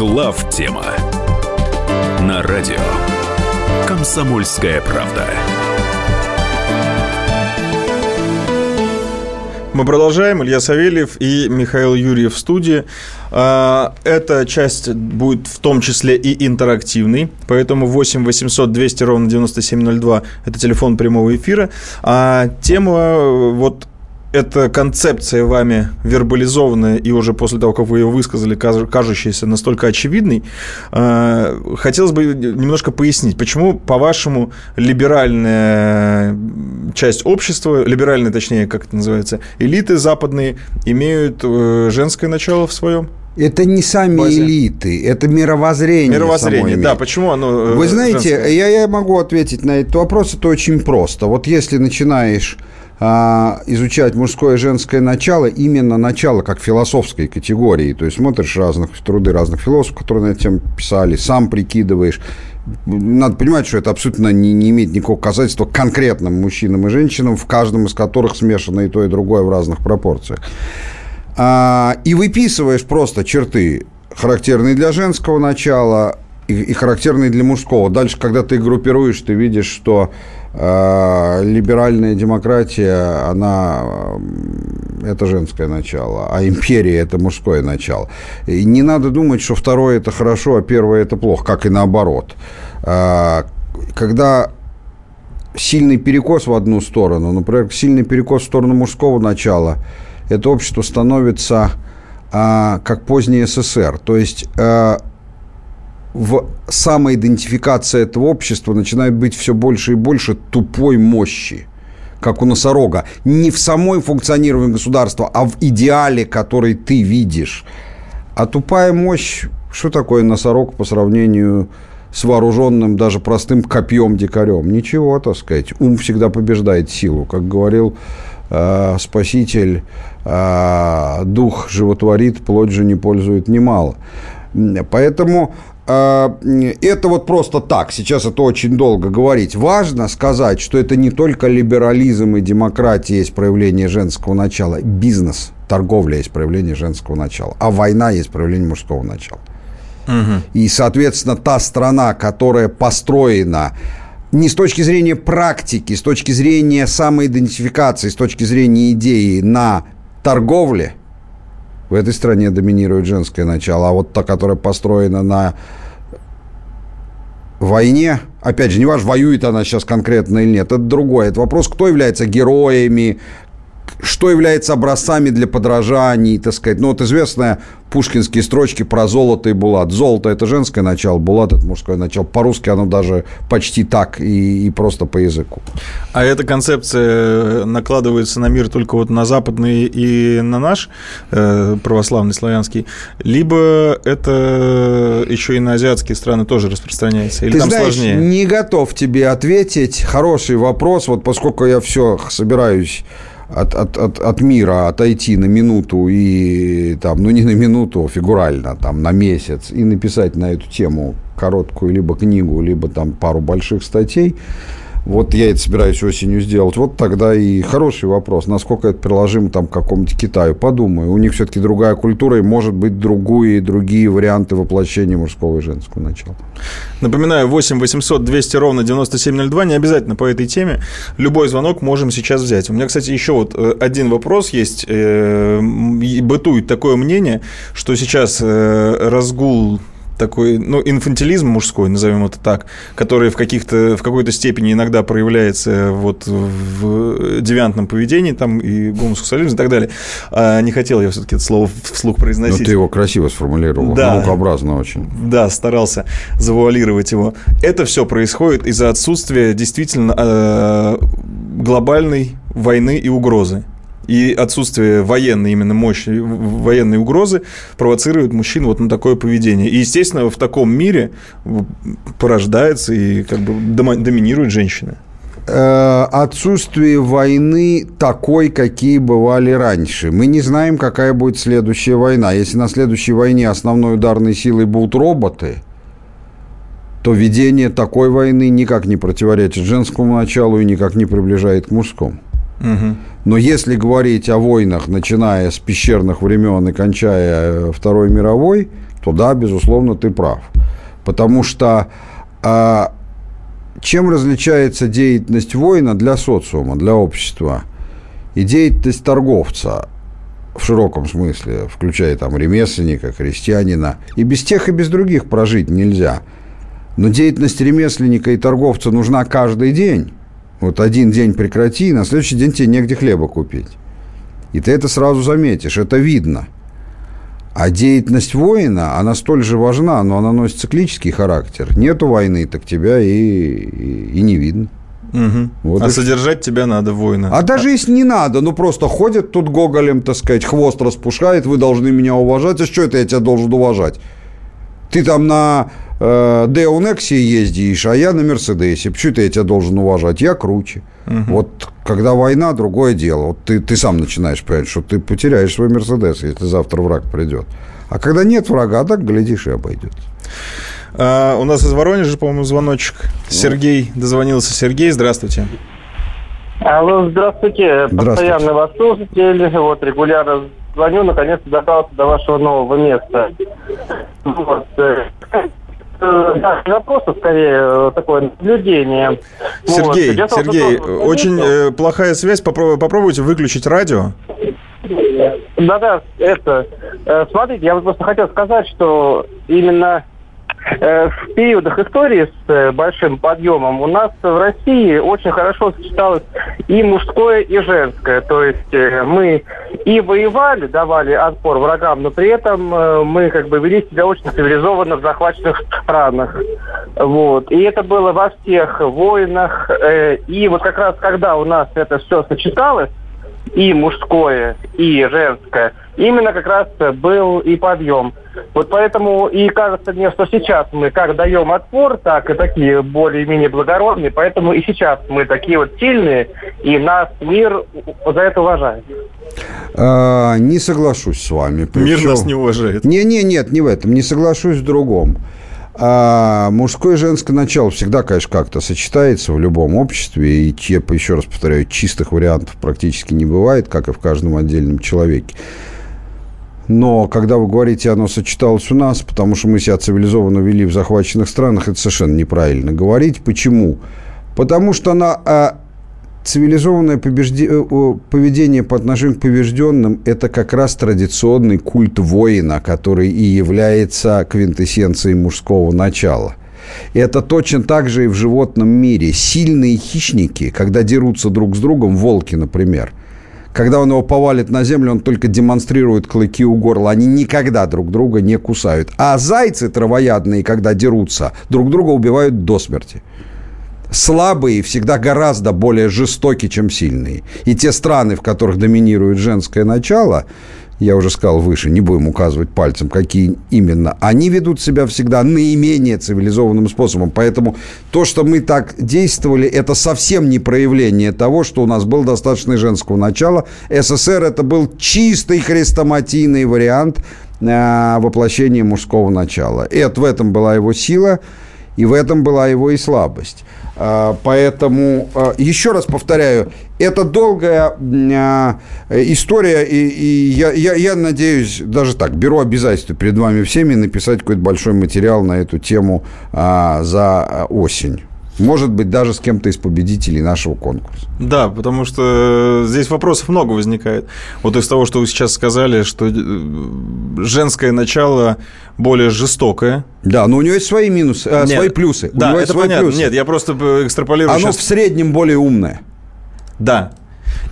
Глав тема на радио Комсомольская правда. Мы продолжаем. Илья Савельев и Михаил Юрьев в студии. А, эта часть будет в том числе и интерактивной, поэтому 8 800 200 ровно 9702 – это телефон прямого эфира. А тема вот эта концепция вами вербализованная и уже после того, как вы ее высказали, кажущаяся настолько очевидной, э, хотелось бы немножко пояснить, почему, по-вашему, либеральная часть общества, либеральная, точнее, как это называется, элиты западные имеют э, женское начало в своем? Это не сами базе. элиты, это мировоззрение. Мировоззрение, да. Почему оно? Э, Вы знаете, я, я могу ответить на этот вопрос. Это очень просто. Вот если начинаешь изучать мужское и женское начало, именно начало как философской категории. То есть смотришь разных труды разных философов, которые на эту писали, сам прикидываешь. Надо понимать, что это абсолютно не, не имеет никакого касательства к конкретным мужчинам и женщинам, в каждом из которых смешано и то, и другое в разных пропорциях. А, и выписываешь просто черты, характерные для женского начала и, и характерные для мужского. Дальше, когда ты группируешь, ты видишь, что а, либеральная демократия, она это женское начало, а империя это мужское начало. И не надо думать, что второе это хорошо, а первое это плохо, как и наоборот. А, когда сильный перекос в одну сторону, например, сильный перекос в сторону мужского начала, это общество становится а, как поздний СССР. То есть в самоидентификации этого общества начинает быть все больше и больше тупой мощи как у носорога, не в самой функционировании государства, а в идеале, который ты видишь. А тупая мощь, что такое носорог по сравнению с вооруженным даже простым копьем дикарем. Ничего, так сказать. Ум всегда побеждает силу. Как говорил э, Спаситель, э, дух животворит, плоть же не пользует немало. Поэтому это вот просто так. Сейчас это очень долго говорить. Важно сказать, что это не только либерализм и демократия есть проявление женского начала. Бизнес, торговля есть проявление женского начала. А война есть проявление мужского начала. И, соответственно, та страна, которая построена не с точки зрения практики, с точки зрения самоидентификации, с точки зрения идеи на торговле, в этой стране доминирует женское начало. А вот та, которая построена на войне, опять же, не важно, воюет она сейчас конкретно или нет, это другое. Это вопрос, кто является героями, что является образцами для подражаний, так сказать. Ну, вот известная пушкинские строчки про золото и булат. Золото – это женское начало, булат – это мужское начало. По-русски оно даже почти так и, и просто по языку. А эта концепция накладывается на мир только вот на западный и на наш э, православный славянский, либо это еще и на азиатские страны тоже распространяется? Или Ты там знаешь, сложнее? не готов тебе ответить. Хороший вопрос. Вот поскольку я все собираюсь от, от, от, от мира отойти на минуту и там, ну не на минуту, а фигурально, там на месяц и написать на эту тему короткую либо книгу, либо там пару больших статей, вот я это собираюсь осенью сделать. Вот тогда и хороший вопрос, насколько это приложимо там к какому-то Китаю. Подумаю. У них все-таки другая культура, и может быть другие, другие варианты воплощения мужского и женского начала. Напоминаю, 8 800 200 ровно 9702. Не обязательно по этой теме. Любой звонок можем сейчас взять. У меня, кстати, еще вот э, один вопрос есть. Э, Бытует такое мнение, что сейчас э, разгул такой, ну, инфантилизм мужской, назовем это так, который в, каких-то, в какой-то степени иногда проявляется вот в девиантном поведении там и гомосексуализм и так далее. А не хотел я все-таки это слово вслух Но произносить. ты его красиво сформулировал, Да. наукообразно очень. Да, старался завуалировать его. Это все происходит из-за отсутствия действительно э, глобальной войны и угрозы. И отсутствие военной именно мощи, военной угрозы провоцирует мужчин вот на такое поведение. И, естественно, в таком мире порождается и как бы доминирует женщина. Э, отсутствие войны такой, какие бывали раньше. Мы не знаем, какая будет следующая война. Если на следующей войне основной ударной силой будут роботы, то ведение такой войны никак не противоречит женскому началу и никак не приближает к мужскому. Но если говорить о войнах, начиная с пещерных времен и кончая э, Второй мировой, то да, безусловно, ты прав. Потому что а, чем различается деятельность воина для социума, для общества и деятельность торговца в широком смысле, включая там ремесленника, крестьянина. И без тех, и без других прожить нельзя. Но деятельность ремесленника и торговца нужна каждый день. Вот один день прекрати, на следующий день тебе негде хлеба купить. И ты это сразу заметишь, это видно. А деятельность воина, она столь же важна, но она носит циклический характер. Нету войны, так тебя и, и, и не видно. Мгм. Вот а и содержать тебя надо, воина. А даже если не надо, ну просто ходит тут гоголем, так сказать, хвост распушает, вы должны меня уважать. А что это я тебя должен уважать? Ты там на э, Део Нексе ездишь, а я на Мерседесе. Почему это я тебя должен уважать? Я круче. Вот когда война, другое дело. Вот ты, ты сам начинаешь понимать, что ты потеряешь свой Мерседес, если завтра враг придет. А когда нет врага, так, глядишь, и обойдет. А, у нас из Воронежа, по-моему, звоночек. Сергей дозвонился. Сергей, здравствуйте. Алло, здравствуйте. Здравствуйте. Постоянный ваш слушатель. Вот, регулярно звоню, наконец-то добрался до вашего нового места. Вот. э, э, да, не вопрос, а скорее э, такое наблюдение. Вот. Сергей, Дело в том, что Сергей, тоже очень э, плохая связь. Попро- попробуйте выключить радио. Да-да, это. э, Смотрите, я вот просто хотел сказать, что именно в периодах истории с э, большим подъемом у нас в России очень хорошо сочеталось и мужское, и женское. То есть э, мы и воевали, давали отпор врагам, но при этом э, мы как бы вели себя очень цивилизованно в захваченных странах. Вот. И это было во всех войнах. э, И вот как раз когда у нас это все сочеталось, и мужское, и женское. именно как раз был и подъем. Вот поэтому и кажется мне, что сейчас мы как даем отпор, так и такие более-менее благородные, поэтому и сейчас мы такие вот сильные, и нас мир за это уважает. А, не соглашусь с вами. Мир нас не уважает. Не, не, нет, не в этом. Не соглашусь в другом. А мужское и женское начало всегда, конечно, как-то сочетается в любом обществе. И, еще раз повторяю, чистых вариантов практически не бывает, как и в каждом отдельном человеке. Но когда вы говорите, оно сочеталось у нас, потому что мы себя цивилизованно вели в захваченных странах, это совершенно неправильно говорить. Почему? Потому что она а, цивилизованное. Э, поведение по отношению к побежденным – это как раз традиционный культ воина, который и является квинтэссенцией мужского начала. Это точно так же и в животном мире. Сильные хищники, когда дерутся друг с другом, волки, например, когда он его повалит на землю, он только демонстрирует клыки у горла. Они никогда друг друга не кусают. А зайцы травоядные, когда дерутся, друг друга убивают до смерти слабые всегда гораздо более жестоки, чем сильные. И те страны, в которых доминирует женское начало, я уже сказал выше, не будем указывать пальцем, какие именно, они ведут себя всегда наименее цивилизованным способом. Поэтому то, что мы так действовали, это совсем не проявление того, что у нас был достаточно женского начала. СССР это был чистый хрестоматийный вариант э, воплощения мужского начала. И это в этом была его сила, и в этом была его и слабость. А, поэтому, а, еще раз повторяю, это долгая а, история, и, и я, я, я надеюсь, даже так, беру обязательство перед вами всеми написать какой-то большой материал на эту тему за осень. Может быть, даже с кем-то из победителей нашего конкурса. Да, потому что здесь вопросов много возникает. Вот из того, что вы сейчас сказали, что э, женское начало более жестокое. Да, но у него есть свои минусы, э, свои плюсы. Да, у него это понятно. Плюсы. Нет, я просто экстраполирую Оно сейчас... в среднем более умное. Да,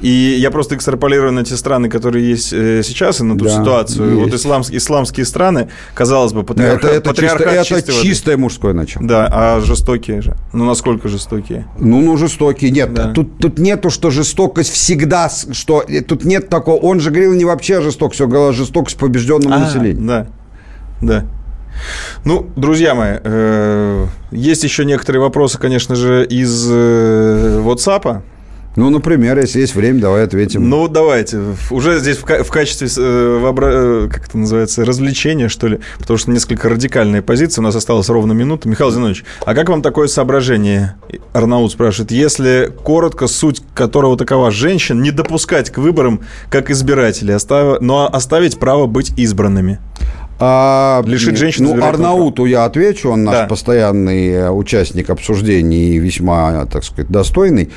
и я просто экстраполирую на те страны, которые есть э, сейчас, и на ту да, ситуацию. Есть. Вот исламские, исламские страны, казалось бы, патриарха, это, это, патриархат чисто, это чистое мужское начало. Да, а жестокие же. Ну, насколько жестокие? Ну, ну, жестокие. Нет, да. тут, тут нету, что жестокость всегда, что тут нет такого. Он же говорил не вообще о жестокости, все говорил о жестокости побежденному а, населению. Да, да. Ну, друзья мои, э, есть еще некоторые вопросы, конечно же, из э, WhatsApp. Ну, например, если есть время, давай ответим. Ну, давайте. Уже здесь в, в качестве, э. Э, как это называется, развлечения, что ли, потому что несколько радикальные позиции, у нас осталось ровно минута. Михаил Зинович, а как вам такое соображение? Арнаут спрашивает, если коротко, суть которого такова, женщин не допускать к выборам как избирателей, остав... но оставить право быть избранными? А, Лишить женщин Ну, Арнауту я отвечу, он наш да. постоянный э, участник обсуждений и весьма, так сказать, достойный.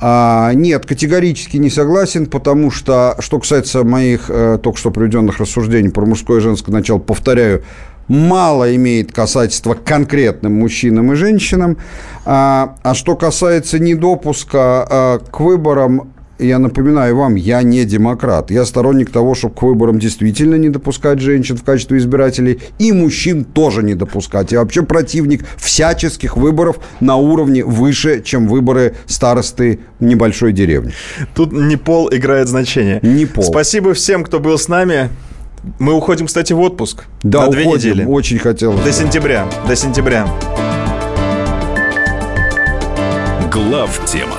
А, нет, категорически не согласен, потому что, что касается моих э, только что приведенных рассуждений про мужское и женское начало, повторяю, мало имеет касательства к конкретным мужчинам и женщинам. А, а что касается недопуска а, к выборам, я напоминаю вам, я не демократ. Я сторонник того, чтобы к выборам действительно не допускать женщин в качестве избирателей и мужчин тоже не допускать. Я вообще противник всяческих выборов на уровне выше, чем выборы старосты небольшой деревни. Тут не пол играет значение. Не пол. Спасибо всем, кто был с нами. Мы уходим, кстати, в отпуск. Да, на две уходим. недели. Очень хотел. До сентября. До сентября. Глав тема